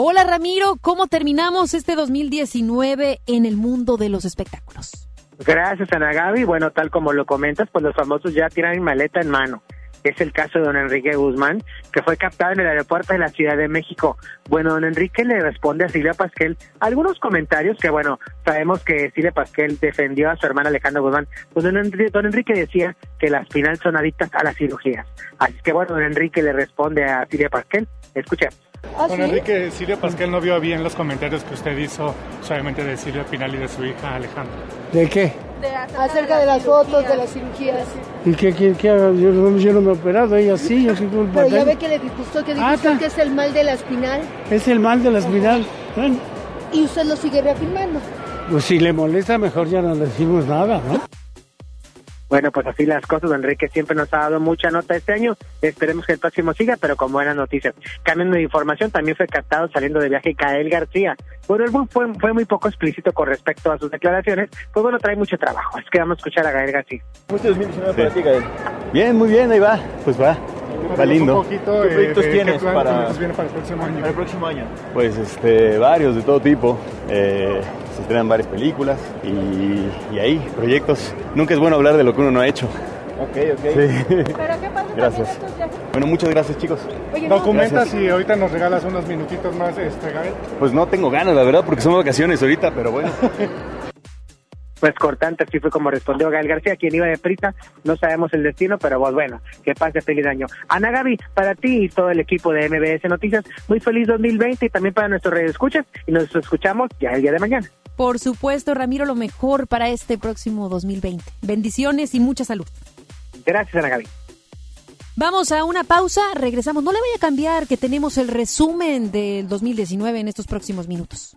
Hola Ramiro, ¿cómo terminamos este 2019 en el mundo de los espectáculos? Gracias Ana Gaby. Bueno, tal como lo comentas, pues los famosos ya tiran maleta en mano. Es el caso de don Enrique Guzmán, que fue captado en el aeropuerto de la Ciudad de México. Bueno, don Enrique le responde a Silvia Pasquel algunos comentarios que, bueno, sabemos que Silvia Pasquel defendió a su hermana Alejandra Guzmán. Pues don Enrique, don Enrique decía que las finales son adictas a las cirugías. Así que, bueno, don Enrique le responde a Silvia Pasquel. Escuchemos. ¿Ah, don Enrique, Silvia Pasquel no vio bien los comentarios que usted hizo, solamente de Silvia Pinal y de su hija Alejandra. ¿De qué? acerca de las fotos, de las cirugías. ¿Y qué quiere que haga? Yo, no me he operado, ella sí, yo soy culpa Pero ya ve que le disgustó, que dijo que es el mal de la espinal. Es el mal de la espinal. Bueno. Y usted lo sigue reafirmando. Pues si le molesta, mejor ya no le decimos nada, ¿no? Bueno, pues así las cosas, Enrique siempre nos ha dado mucha nota este año. Esperemos que el próximo siga, pero con buenas noticias. Cambiando de información, también fue captado saliendo de viaje Cael García. Bueno, él fue, fue muy poco explícito con respecto a sus declaraciones, pues bueno, trae mucho trabajo. Así que vamos a escuchar a Gael García. Muchos 2019 para ti, Gael. Bien, muy bien, ahí va. Pues va. Va lindo. ¿Qué proyectos tienes para, el próximo año? Para el próximo año. Pues este, varios de todo tipo. Eh, se estrenan varias películas y, y, ahí, proyectos. Nunca es bueno hablar de lo que uno no ha hecho. Ok, ok. Sí. ¿Pero qué pasa Gracias. Bueno, muchas gracias, chicos. ¿Documentas y ahorita nos regalas unos minutitos más, este, Gael? Pues no tengo ganas, la verdad, porque son vacaciones ahorita, pero bueno. pues cortante, así fue como respondió Gael García, quien iba de prisa, no sabemos el destino, pero pues bueno, que pase feliz año. Ana Gaby, para ti y todo el equipo de MBS Noticias, muy feliz 2020 y también para nuestros redes escuchas y nos escuchamos ya el día de mañana. Por supuesto, Ramiro, lo mejor para este próximo 2020. Bendiciones y mucha salud. Gracias, Ana Gaby. Vamos a una pausa, regresamos. No le voy a cambiar que tenemos el resumen del 2019 en estos próximos minutos.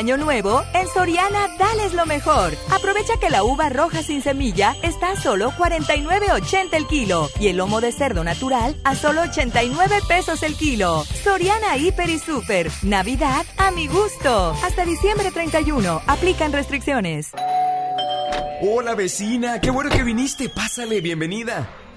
Año nuevo, en Soriana dales lo mejor. Aprovecha que la uva roja sin semilla está a solo 49.80 el kilo y el lomo de cerdo natural a solo 89 pesos el kilo. Soriana Hiper y Super. Navidad a mi gusto. Hasta diciembre 31. Aplican restricciones. Hola vecina, qué bueno que viniste. Pásale, bienvenida.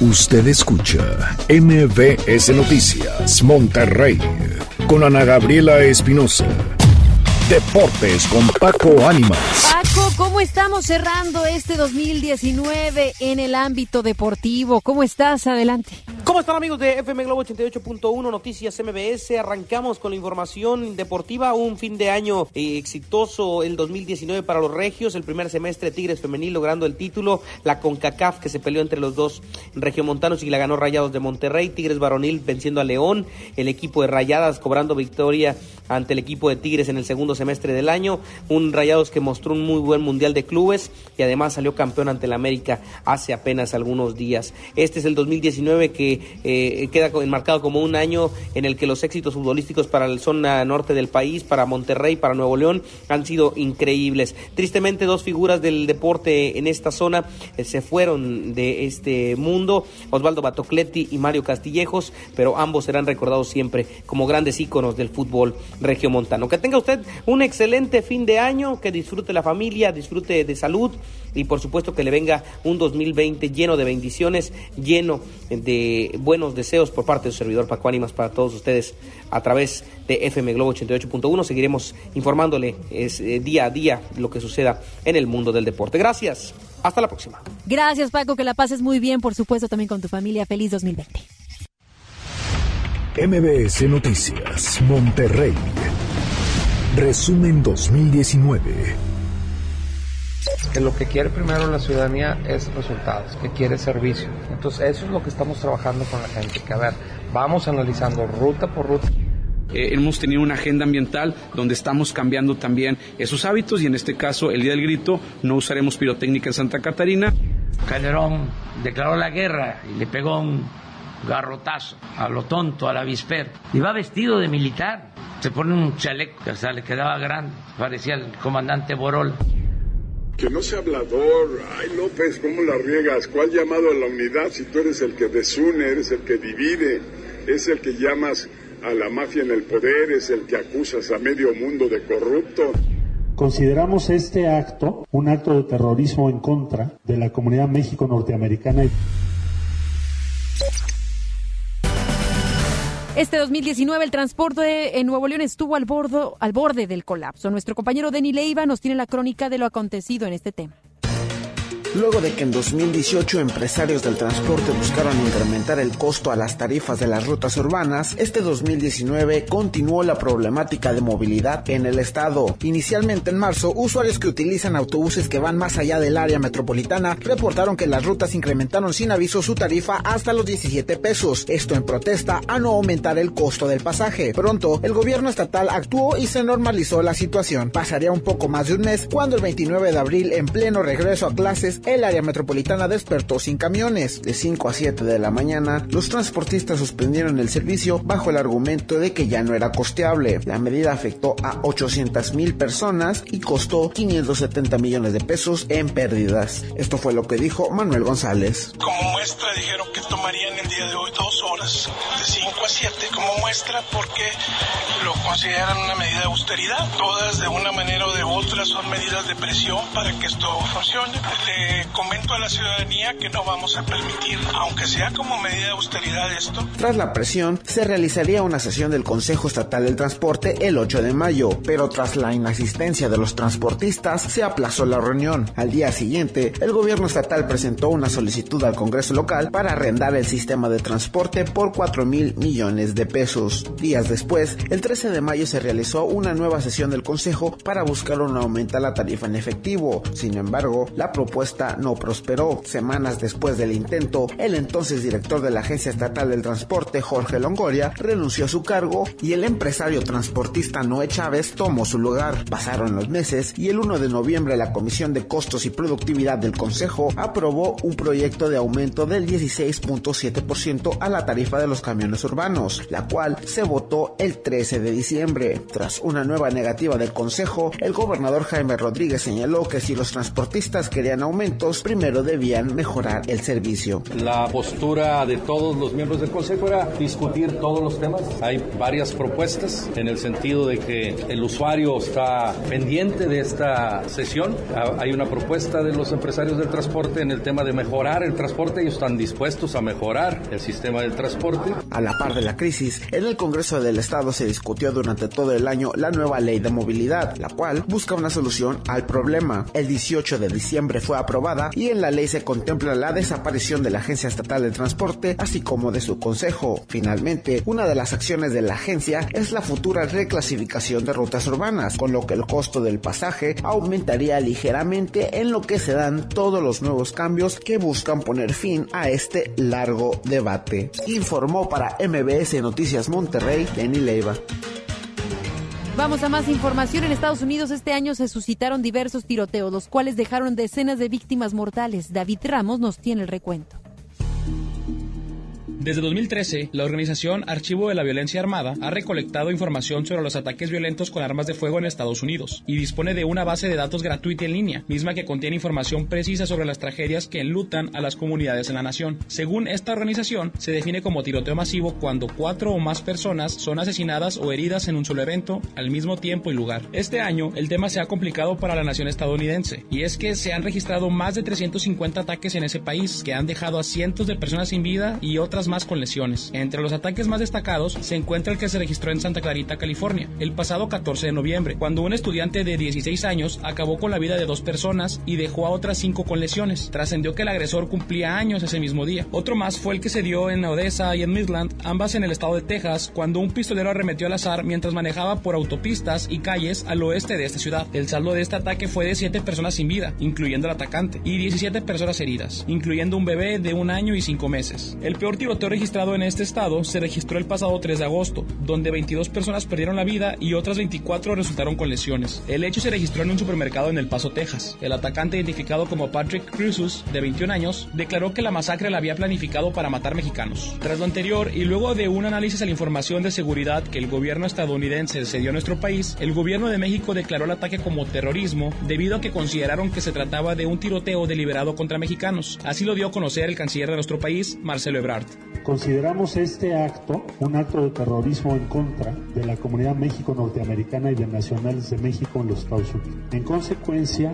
Usted escucha MBS Noticias Monterrey con Ana Gabriela Espinosa. Deportes con Paco Ánimas. Paco, ¿cómo estamos cerrando este 2019 en el ámbito deportivo? ¿Cómo estás? Adelante. ¿Cómo están amigos de FM Globo 88.1 Noticias MBS? Arrancamos con la información deportiva, un fin de año eh, exitoso el 2019 para los regios, el primer semestre Tigres femenil logrando el título, la CONCACAF que se peleó entre los dos regiomontanos y la ganó Rayados de Monterrey, Tigres varonil venciendo a León, el equipo de Rayadas cobrando victoria ante el equipo de Tigres en el segundo semestre del año, un Rayados que mostró un muy buen mundial de clubes y además salió campeón ante el América hace apenas algunos días. Este es el 2019 que eh, queda enmarcado como un año en el que los éxitos futbolísticos para la zona norte del país, para Monterrey, para Nuevo León, han sido increíbles. Tristemente, dos figuras del deporte en esta zona eh, se fueron de este mundo, Osvaldo Batocletti y Mario Castillejos, pero ambos serán recordados siempre como grandes íconos del fútbol regiomontano. Que tenga usted un excelente fin de año, que disfrute la familia, disfrute de salud y por supuesto que le venga un 2020 lleno de bendiciones, lleno de buenos deseos por parte de su servidor Paco Ánimas para todos ustedes a través de FM Globo 88.1. Seguiremos informándole es, eh, día a día lo que suceda en el mundo del deporte. Gracias. Hasta la próxima. Gracias Paco, que la pases muy bien, por supuesto también con tu familia. Feliz 2020. MBS Noticias, Monterrey. Resumen 2019. Que lo que quiere primero la ciudadanía es resultados, que quiere servicio. Entonces eso es lo que estamos trabajando con la gente, que a ver, vamos analizando ruta por ruta. Eh, hemos tenido una agenda ambiental donde estamos cambiando también esos hábitos y en este caso el Día del Grito no usaremos pirotécnica en Santa Catarina. Calderón declaró la guerra y le pegó un garrotazo a lo tonto, a la avispero. Y va vestido de militar. Se pone un chaleco que hasta le quedaba grande. Parecía el comandante Borol. Que no sea hablador. Ay, López, ¿cómo la riegas? ¿Cuál llamado a la unidad si tú eres el que desune, eres el que divide, es el que llamas a la mafia en el poder, es el que acusas a medio mundo de corrupto? Consideramos este acto un acto de terrorismo en contra de la comunidad México-Norteamericana. Este 2019 el transporte en Nuevo León estuvo al, bordo, al borde del colapso. Nuestro compañero Denny Leiva nos tiene la crónica de lo acontecido en este tema. Luego de que en 2018 empresarios del transporte buscaron incrementar el costo a las tarifas de las rutas urbanas, este 2019 continuó la problemática de movilidad en el estado. Inicialmente en marzo, usuarios que utilizan autobuses que van más allá del área metropolitana reportaron que las rutas incrementaron sin aviso su tarifa hasta los 17 pesos, esto en protesta a no aumentar el costo del pasaje. Pronto, el gobierno estatal actuó y se normalizó la situación. Pasaría un poco más de un mes cuando el 29 de abril, en pleno regreso a clases, el área metropolitana despertó sin camiones. De 5 a 7 de la mañana, los transportistas suspendieron el servicio bajo el argumento de que ya no era costeable. La medida afectó a 800 mil personas y costó 570 millones de pesos en pérdidas. Esto fue lo que dijo Manuel González. Como muestra dijeron que tomarían el día de hoy dos horas, de 5 a 7, como muestra porque lo consideran una medida de austeridad. Todas de una manera o de otra son medidas de presión para que esto funcione. Comento a la ciudadanía que no vamos a permitir, aunque sea como medida de austeridad esto. Tras la presión, se realizaría una sesión del Consejo Estatal del Transporte el 8 de mayo, pero tras la inasistencia de los transportistas se aplazó la reunión. Al día siguiente, el gobierno estatal presentó una solicitud al Congreso local para arrendar el sistema de transporte por 4 mil millones de pesos. Días después, el 13 de mayo se realizó una nueva sesión del Consejo para buscar un aumento a la tarifa en efectivo. Sin embargo, la propuesta no prosperó. Semanas después del intento, el entonces director de la Agencia Estatal del Transporte, Jorge Longoria, renunció a su cargo y el empresario transportista Noé Chávez tomó su lugar. Pasaron los meses y el 1 de noviembre la Comisión de Costos y Productividad del Consejo aprobó un proyecto de aumento del 16.7% a la tarifa de los camiones urbanos, la cual se votó el 13 de diciembre. Tras una nueva negativa del Consejo, el gobernador Jaime Rodríguez señaló que si los transportistas querían aumentos, primero debían mejorar el servicio. La postura de todos los miembros del Consejo era discutir todos los temas. Hay varias propuestas en el sentido de que el usuario está pendiente de esta sesión. Hay una propuesta de los empresarios del transporte en el tema de mejorar el transporte. Ellos están dispuestos a mejorar el sistema del transporte. A la par de la crisis, en el Congreso del Estado se discutió durante todo el año la nueva ley de movilidad, la cual busca una solución al problema. El 18 de diciembre fue y en la ley se contempla la desaparición de la Agencia Estatal de Transporte, así como de su consejo. Finalmente, una de las acciones de la agencia es la futura reclasificación de rutas urbanas, con lo que el costo del pasaje aumentaría ligeramente en lo que se dan todos los nuevos cambios que buscan poner fin a este largo debate. Informó para MBS Noticias Monterrey, Denny Leiva. Vamos a más información. En Estados Unidos este año se suscitaron diversos tiroteos, los cuales dejaron decenas de víctimas mortales. David Ramos nos tiene el recuento. Desde 2013, la organización Archivo de la Violencia Armada ha recolectado información sobre los ataques violentos con armas de fuego en Estados Unidos y dispone de una base de datos gratuita en línea, misma que contiene información precisa sobre las tragedias que enlutan a las comunidades en la nación. Según esta organización, se define como tiroteo masivo cuando cuatro o más personas son asesinadas o heridas en un solo evento al mismo tiempo y lugar. Este año, el tema se ha complicado para la nación estadounidense, y es que se han registrado más de 350 ataques en ese país que han dejado a cientos de personas sin vida y otras más con lesiones. Entre los ataques más destacados se encuentra el que se registró en Santa Clarita, California, el pasado 14 de noviembre, cuando un estudiante de 16 años acabó con la vida de dos personas y dejó a otras cinco con lesiones. Trascendió que el agresor cumplía años ese mismo día. Otro más fue el que se dio en Odessa y en Midland, ambas en el estado de Texas, cuando un pistolero arremetió al azar mientras manejaba por autopistas y calles al oeste de esta ciudad. El saldo de este ataque fue de 7 personas sin vida, incluyendo el atacante, y 17 personas heridas, incluyendo un bebé de un año y 5 meses. El peor tiroteo registrado en este estado se registró el pasado 3 de agosto, donde 22 personas perdieron la vida y otras 24 resultaron con lesiones. El hecho se registró en un supermercado en El Paso, Texas. El atacante, identificado como Patrick Cruzus, de 21 años, declaró que la masacre la había planificado para matar mexicanos. Tras lo anterior, y luego de un análisis a la información de seguridad que el gobierno estadounidense cedió a nuestro país, el gobierno de México declaró el ataque como terrorismo debido a que consideraron que se trataba de un tiroteo deliberado contra mexicanos. Así lo dio a conocer el canciller de nuestro país, Marcelo Ebrard. Consideramos este acto un acto de terrorismo en contra de la comunidad México-Norteamericana y de nacionales de México en los Estados Unidos. En consecuencia,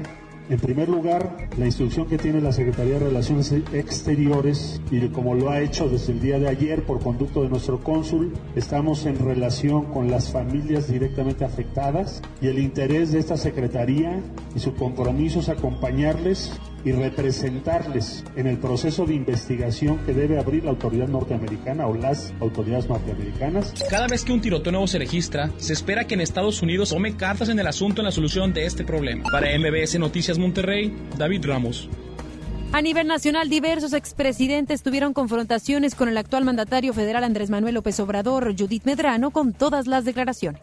en primer lugar, la instrucción que tiene la Secretaría de Relaciones Exteriores y como lo ha hecho desde el día de ayer por conducto de nuestro cónsul, estamos en relación con las familias directamente afectadas y el interés de esta Secretaría y su compromiso es acompañarles y representarles en el proceso de investigación que debe abrir la autoridad norteamericana o las autoridades norteamericanas. Cada vez que un tiroteo nuevo se registra, se espera que en Estados Unidos tome cartas en el asunto en la solución de este problema. Para MBS Noticias Monterrey, David Ramos. A nivel nacional, diversos expresidentes tuvieron confrontaciones con el actual mandatario federal Andrés Manuel López Obrador, Judith Medrano, con todas las declaraciones.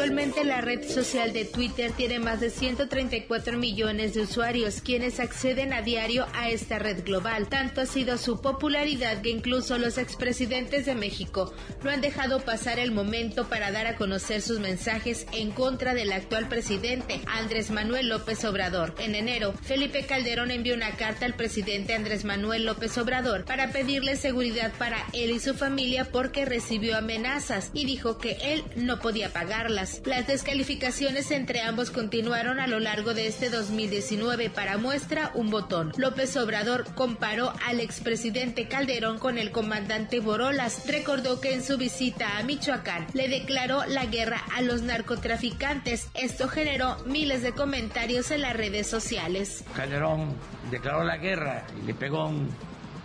Actualmente la red social de Twitter tiene más de 134 millones de usuarios quienes acceden a diario a esta red global. Tanto ha sido su popularidad que incluso los expresidentes de México no han dejado pasar el momento para dar a conocer sus mensajes en contra del actual presidente Andrés Manuel López Obrador. En enero, Felipe Calderón envió una carta al presidente Andrés Manuel López Obrador para pedirle seguridad para él y su familia porque recibió amenazas y dijo que él no podía pagarlas. Las descalificaciones entre ambos continuaron a lo largo de este 2019 para muestra un botón. López Obrador comparó al expresidente Calderón con el comandante Borolas. Recordó que en su visita a Michoacán le declaró la guerra a los narcotraficantes. Esto generó miles de comentarios en las redes sociales. Calderón declaró la guerra y le pegó un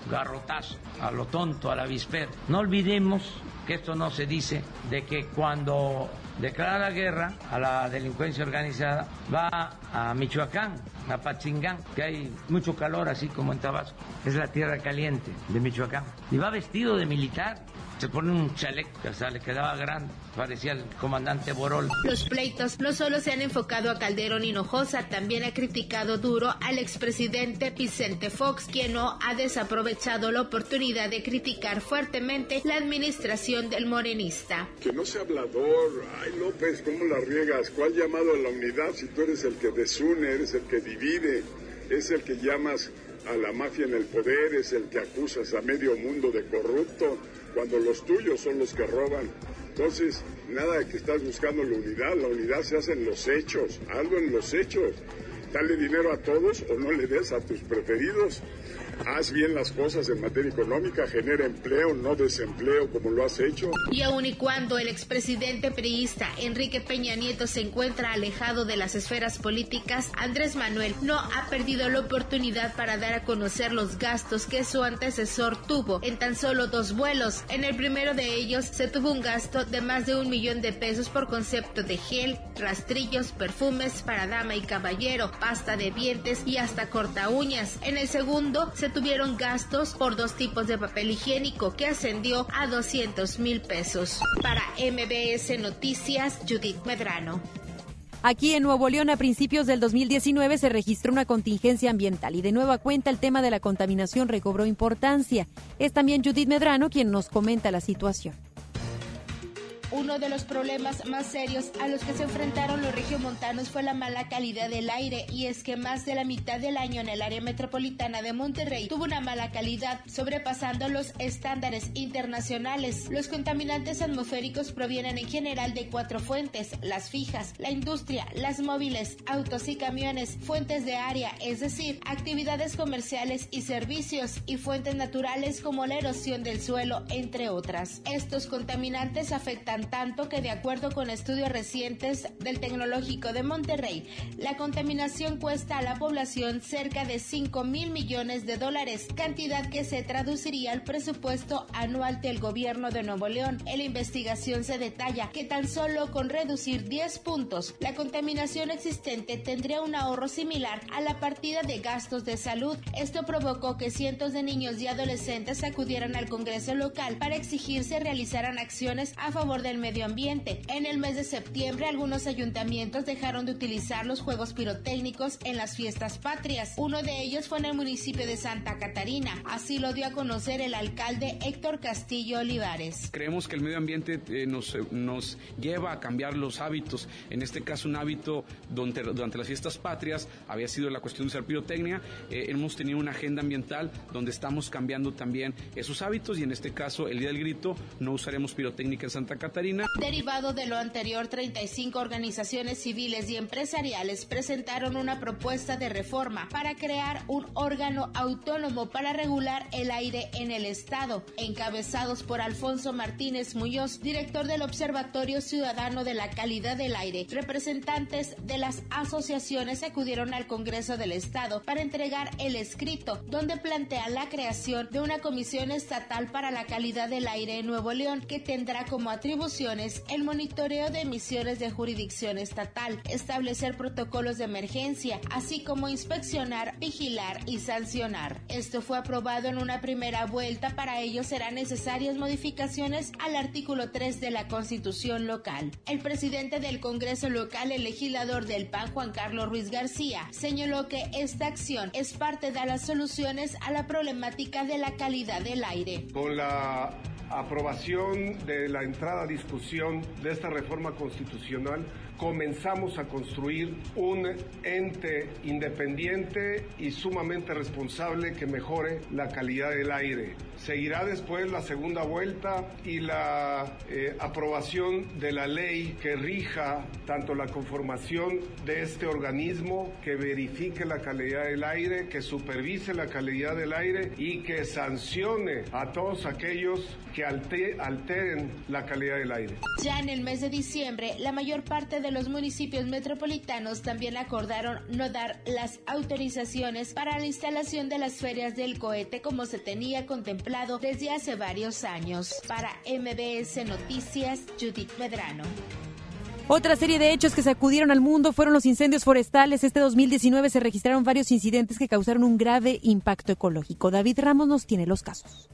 garrotazo a lo tonto, a la vispera. No olvidemos que esto no se dice de que cuando declara la guerra a la delincuencia organizada va a Michoacán, a Patzingán, que hay mucho calor así como en Tabasco. Es la tierra caliente de Michoacán. Y va vestido de militar se pone un chaleco que hasta le quedaba grande, parecía el comandante Borol. Los pleitos no solo se han enfocado a Calderón Hinojosa, también ha criticado duro al expresidente Vicente Fox, quien no ha desaprovechado la oportunidad de criticar fuertemente la administración del morenista. Que no sea hablador, ay López, ¿cómo la riegas? ¿Cuál llamado a la unidad si tú eres el que desune, eres el que divide, es el que llamas a la mafia en el poder, es el que acusas a medio mundo de corrupto? cuando los tuyos son los que roban. Entonces, nada de que estás buscando la unidad, la unidad se hace en los hechos, algo en los hechos. Dale dinero a todos o no le des a tus preferidos haz bien las cosas en materia económica, genera empleo, no desempleo como lo has hecho. Y aun y cuando el expresidente priista Enrique Peña Nieto se encuentra alejado de las esferas políticas, Andrés Manuel no ha perdido la oportunidad para dar a conocer los gastos que su antecesor tuvo en tan solo dos vuelos. En el primero de ellos se tuvo un gasto de más de un millón de pesos por concepto de gel, rastrillos, perfumes para dama y caballero, pasta de dientes y hasta corta uñas. En el segundo se tuvieron gastos por dos tipos de papel higiénico que ascendió a 200 mil pesos. Para MBS Noticias, Judith Medrano. Aquí en Nuevo León a principios del 2019 se registró una contingencia ambiental y de nueva cuenta el tema de la contaminación recobró importancia. Es también Judith Medrano quien nos comenta la situación. Uno de los problemas más serios a los que se enfrentaron los regiomontanos fue la mala calidad del aire y es que más de la mitad del año en el área metropolitana de Monterrey tuvo una mala calidad, sobrepasando los estándares internacionales. Los contaminantes atmosféricos provienen en general de cuatro fuentes, las fijas, la industria, las móviles, autos y camiones, fuentes de área, es decir, actividades comerciales y servicios y fuentes naturales como la erosión del suelo, entre otras. Estos contaminantes afectan tanto que de acuerdo con estudios recientes del Tecnológico de Monterrey, la contaminación cuesta a la población cerca de 5 mil millones de dólares, cantidad que se traduciría al presupuesto anual del gobierno de Nuevo León. En la investigación se detalla que tan solo con reducir 10 puntos, la contaminación existente tendría un ahorro similar a la partida de gastos de salud. Esto provocó que cientos de niños y adolescentes acudieran al Congreso local para exigir se realizaran acciones a favor del medio ambiente. En el mes de septiembre, algunos ayuntamientos dejaron de utilizar los juegos pirotécnicos en las fiestas patrias. Uno de ellos fue en el municipio de Santa Catarina. Así lo dio a conocer el alcalde Héctor Castillo Olivares. Creemos que el medio ambiente eh, nos, nos lleva a cambiar los hábitos. En este caso, un hábito durante, durante las fiestas patrias había sido la cuestión de usar pirotecnia. Eh, hemos tenido una agenda ambiental donde estamos cambiando también esos hábitos y en este caso, el Día del Grito, no usaremos pirotécnica en Santa Catarina Derivado de lo anterior, 35 organizaciones civiles y empresariales presentaron una propuesta de reforma para crear un órgano autónomo para regular el aire en el Estado, encabezados por Alfonso Martínez Muñoz, director del Observatorio Ciudadano de la Calidad del Aire. Representantes de las asociaciones acudieron al Congreso del Estado para entregar el escrito, donde plantea la creación de una comisión estatal para la calidad del aire en Nuevo León que tendrá como atribución atribuciones el monitoreo de emisiones de jurisdicción estatal, establecer protocolos de emergencia, así como inspeccionar, vigilar y sancionar. Esto fue aprobado en una primera vuelta, para ello serán necesarias modificaciones al artículo 3 de la Constitución local. El presidente del Congreso local, el legislador del PAN, Juan Carlos Ruiz García, señaló que esta acción es parte de las soluciones a la problemática de la calidad del aire. Con la aprobación de la entrada a discusión de esta reforma constitucional, comenzamos a construir un ente independiente y sumamente responsable que mejore la calidad del aire. Seguirá después la segunda vuelta y la eh, aprobación de la ley que rija tanto la conformación de este organismo, que verifique la calidad del aire, que supervise la calidad del aire y que sancione a todos aquellos que alteren la calidad del aire. Ya en el mes de diciembre, la mayor parte de los municipios metropolitanos también acordaron no dar las autorizaciones para la instalación de las ferias del cohete como se tenía contemplado desde hace varios años. Para MBS Noticias, Judith Medrano. Otra serie de hechos que sacudieron al mundo fueron los incendios forestales. Este 2019 se registraron varios incidentes que causaron un grave impacto ecológico. David Ramos nos tiene los casos.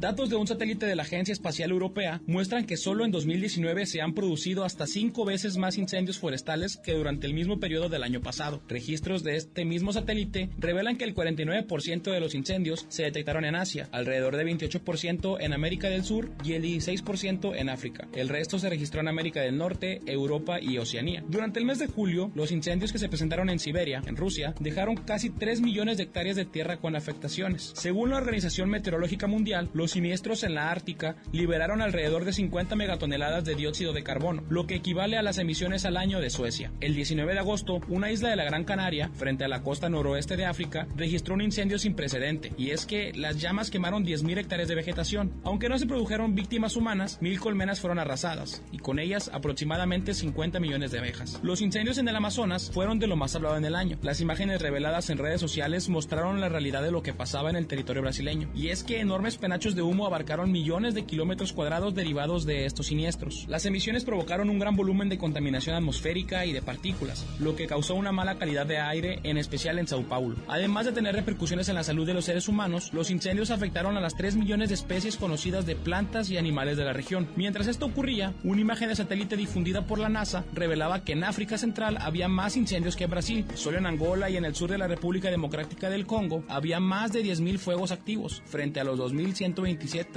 Datos de un satélite de la Agencia Espacial Europea muestran que solo en 2019 se han producido hasta cinco veces más incendios forestales que durante el mismo periodo del año pasado. Registros de este mismo satélite revelan que el 49% de los incendios se detectaron en Asia, alrededor de 28% en América del Sur y el 16% en África. El resto se registró en América del Norte, Europa y Oceanía. Durante el mes de julio, los incendios que se presentaron en Siberia, en Rusia, dejaron casi 3 millones de hectáreas de tierra con afectaciones. Según la Organización Meteorológica Mundial, los siniestros en la Ártica liberaron alrededor de 50 megatoneladas de dióxido de carbono, lo que equivale a las emisiones al año de Suecia. El 19 de agosto, una isla de la Gran Canaria, frente a la costa noroeste de África, registró un incendio sin precedente, y es que las llamas quemaron 10.000 hectáreas de vegetación. Aunque no se produjeron víctimas humanas, mil colmenas fueron arrasadas, y con ellas aproximadamente 50 millones de abejas. Los incendios en el Amazonas fueron de lo más hablado en el año. Las imágenes reveladas en redes sociales mostraron la realidad de lo que pasaba en el territorio brasileño, y es que enormes penachos de humo abarcaron millones de kilómetros cuadrados derivados de estos siniestros. Las emisiones provocaron un gran volumen de contaminación atmosférica y de partículas, lo que causó una mala calidad de aire, en especial en Sao Paulo. Además de tener repercusiones en la salud de los seres humanos, los incendios afectaron a las 3 millones de especies conocidas de plantas y animales de la región. Mientras esto ocurría, una imagen de satélite difundida por la NASA revelaba que en África Central había más incendios que en Brasil. Solo en Angola y en el sur de la República Democrática del Congo había más de 10.000 fuegos activos, frente a los 2.120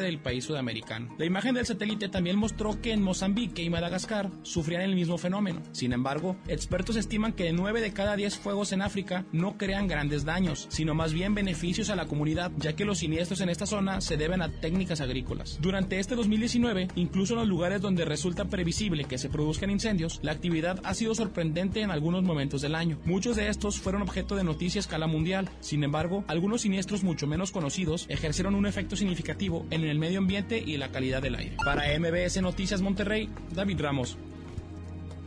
del país sudamericano. La imagen del satélite también mostró que en Mozambique y Madagascar sufrían el mismo fenómeno. Sin embargo, expertos estiman que 9 de cada 10 fuegos en África no crean grandes daños, sino más bien beneficios a la comunidad, ya que los siniestros en esta zona se deben a técnicas agrícolas. Durante este 2019, incluso en los lugares donde resulta previsible que se produzcan incendios, la actividad ha sido sorprendente en algunos momentos del año. Muchos de estos fueron objeto de noticia a escala mundial. Sin embargo, algunos siniestros mucho menos conocidos ejercieron un efecto significativo en el medio ambiente y la calidad del aire. Para MBS Noticias Monterrey, David Ramos.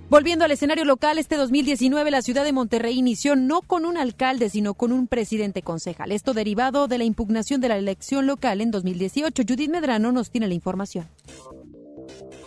Volviendo al escenario local, este 2019 la ciudad de Monterrey inició no con un alcalde, sino con un presidente concejal. Esto derivado de la impugnación de la elección local en 2018. Judith Medrano nos tiene la información.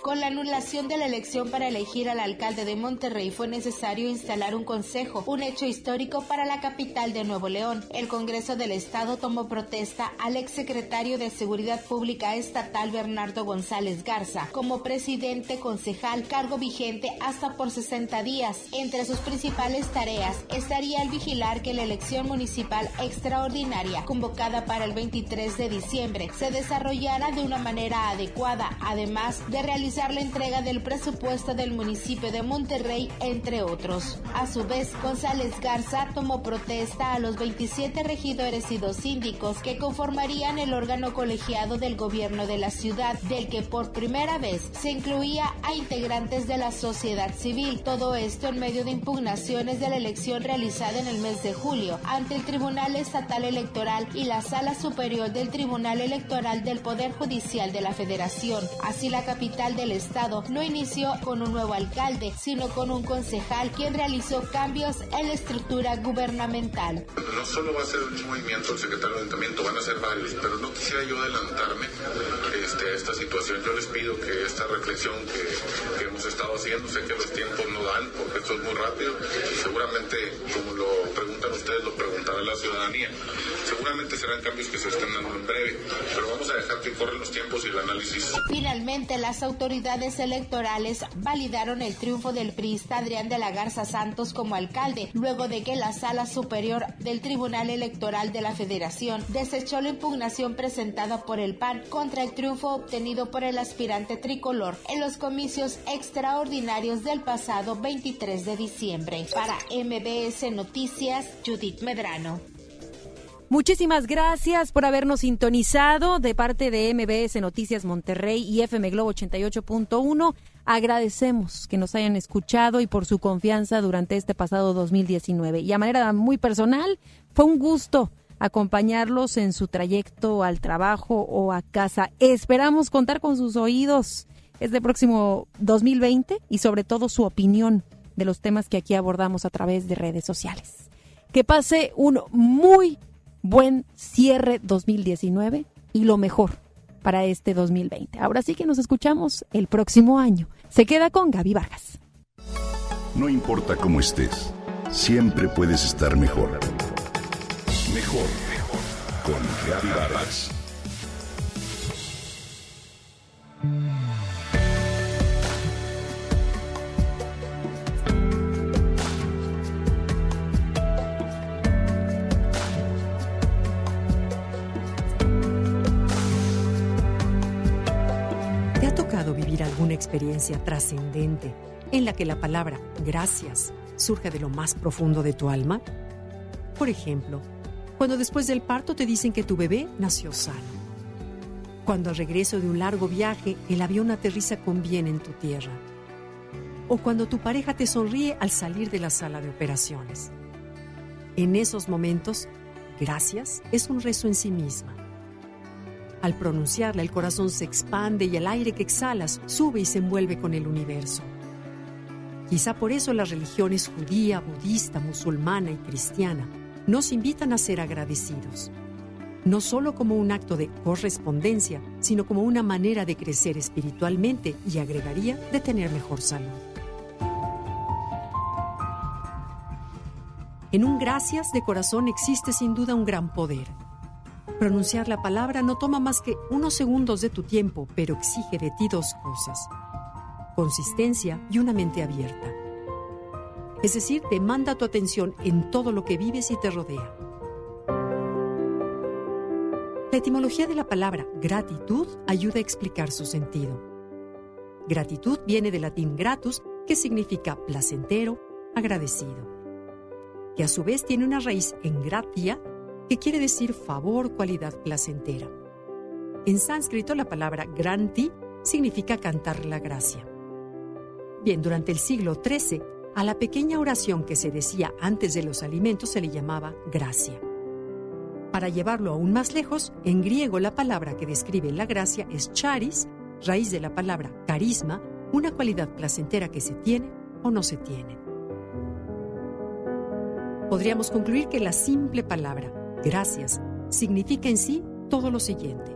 Con la anulación de la elección para elegir al alcalde de Monterrey fue necesario instalar un consejo, un hecho histórico para la capital de Nuevo León. El Congreso del Estado tomó protesta al exsecretario de Seguridad Pública Estatal Bernardo González Garza como presidente concejal, cargo vigente hasta por 60 días. Entre sus principales tareas estaría el vigilar que la elección municipal extraordinaria convocada para el 23 de diciembre se desarrollara de una manera adecuada, además de realizar la entrega del presupuesto del municipio de Monterrey, entre otros. A su vez, González Garza tomó protesta a los 27 regidores y dos síndicos que conformarían el órgano colegiado del gobierno de la ciudad, del que por primera vez se incluía a integrantes de la sociedad civil. Todo esto en medio de impugnaciones de la elección realizada en el mes de julio ante el Tribunal Estatal Electoral y la Sala Superior del Tribunal Electoral del Poder Judicial de la Federación. Así la capital del Estado no inició con un nuevo alcalde, sino con un concejal quien realizó cambios en la estructura gubernamental. No solo va a ser un movimiento el secretario de ayuntamiento, van a ser varios, pero no quisiera yo adelantarme este, a esta situación. Yo les pido que esta reflexión que, hemos estado haciendo, sé que los tiempos no dan porque esto es muy rápido seguramente, como lo preguntan ustedes, lo preguntará la ciudadanía. Seguramente serán cambios que se estén dando en breve, pero vamos a dejar que corren los tiempos y el análisis. Finalmente, las autoridades electorales validaron el triunfo del priista Adrián de la Garza Santos como alcalde, luego de que la Sala Superior del Tribunal Electoral de la Federación desechó la impugnación presentada por el PAN contra el triunfo obtenido por el aspirante tricolor en los comicios extraordinarios del pasado 23 de diciembre. Para MBS Noticias, Judith Medrano. Muchísimas gracias por habernos sintonizado de parte de MBS Noticias Monterrey y FM Globo 88.1. Agradecemos que nos hayan escuchado y por su confianza durante este pasado 2019. Y a manera muy personal, fue un gusto acompañarlos en su trayecto al trabajo o a casa. Esperamos contar con sus oídos este próximo 2020 y sobre todo su opinión de los temas que aquí abordamos a través de redes sociales. Que pase un muy buen cierre 2019 y lo mejor para este 2020. Ahora sí que nos escuchamos el próximo año. Se queda con Gaby Vargas. No importa cómo estés, siempre puedes estar mejor. Mejor, mejor. Con Gaby Vargas. Experiencia trascendente en la que la palabra gracias surge de lo más profundo de tu alma? Por ejemplo, cuando después del parto te dicen que tu bebé nació sano. Cuando al regreso de un largo viaje el avión aterriza con bien en tu tierra. O cuando tu pareja te sonríe al salir de la sala de operaciones. En esos momentos, gracias es un rezo en sí misma al pronunciarla, el corazón se expande y el aire que exhalas sube y se envuelve con el universo. Quizá por eso las religiones judía, budista, musulmana y cristiana nos invitan a ser agradecidos, no solo como un acto de correspondencia, sino como una manera de crecer espiritualmente y agregaría de tener mejor salud. En un gracias de corazón existe sin duda un gran poder Pronunciar la palabra no toma más que unos segundos de tu tiempo, pero exige de ti dos cosas. Consistencia y una mente abierta. Es decir, demanda tu atención en todo lo que vives y te rodea. La etimología de la palabra gratitud ayuda a explicar su sentido. Gratitud viene del latín gratus, que significa placentero, agradecido, que a su vez tiene una raíz en gratia, que quiere decir favor, cualidad placentera. En sánscrito la palabra granti significa cantar la gracia. Bien, durante el siglo XIII, a la pequeña oración que se decía antes de los alimentos se le llamaba gracia. Para llevarlo aún más lejos, en griego la palabra que describe la gracia es charis, raíz de la palabra carisma, una cualidad placentera que se tiene o no se tiene. Podríamos concluir que la simple palabra Gracias significa en sí todo lo siguiente.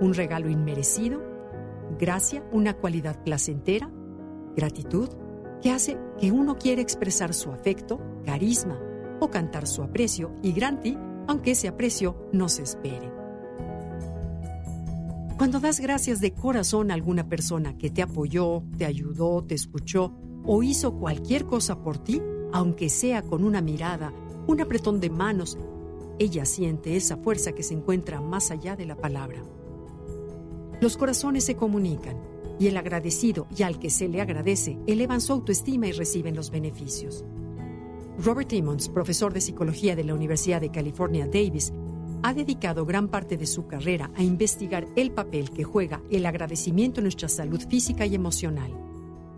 Un regalo inmerecido, gracia, una cualidad placentera, gratitud, que hace que uno quiera expresar su afecto, carisma o cantar su aprecio y granti, aunque ese aprecio no se espere. Cuando das gracias de corazón a alguna persona que te apoyó, te ayudó, te escuchó o hizo cualquier cosa por ti, aunque sea con una mirada, un apretón de manos ella siente esa fuerza que se encuentra más allá de la palabra. Los corazones se comunican y el agradecido y al que se le agradece elevan su autoestima y reciben los beneficios. Robert Emmons, profesor de psicología de la Universidad de California Davis, ha dedicado gran parte de su carrera a investigar el papel que juega el agradecimiento en nuestra salud física y emocional.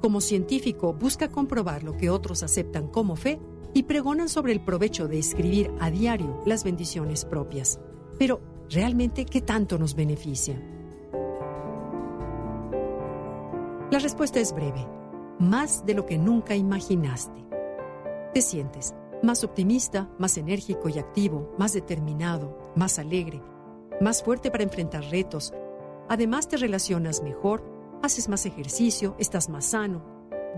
Como científico, busca comprobar lo que otros aceptan como fe y pregonan sobre el provecho de escribir a diario las bendiciones propias. Pero, ¿realmente qué tanto nos beneficia? La respuesta es breve, más de lo que nunca imaginaste. Te sientes más optimista, más enérgico y activo, más determinado, más alegre, más fuerte para enfrentar retos. Además te relacionas mejor, haces más ejercicio, estás más sano,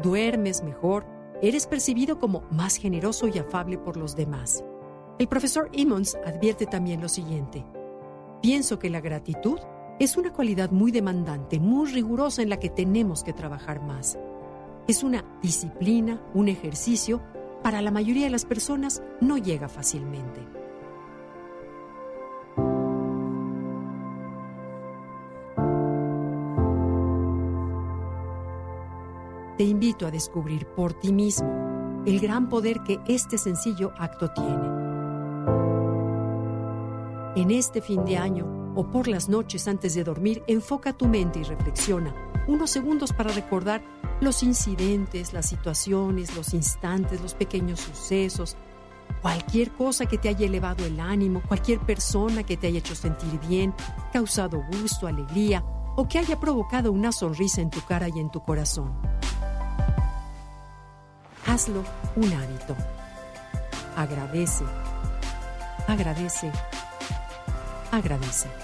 duermes mejor, eres percibido como más generoso y afable por los demás. El profesor Emmons advierte también lo siguiente. Pienso que la gratitud es una cualidad muy demandante, muy rigurosa en la que tenemos que trabajar más. Es una disciplina, un ejercicio, para la mayoría de las personas no llega fácilmente. Te invito a descubrir por ti mismo el gran poder que este sencillo acto tiene. En este fin de año o por las noches antes de dormir, enfoca tu mente y reflexiona unos segundos para recordar los incidentes, las situaciones, los instantes, los pequeños sucesos, cualquier cosa que te haya elevado el ánimo, cualquier persona que te haya hecho sentir bien, causado gusto, alegría o que haya provocado una sonrisa en tu cara y en tu corazón. Hazlo un hábito. Agradece, agradece, agradece.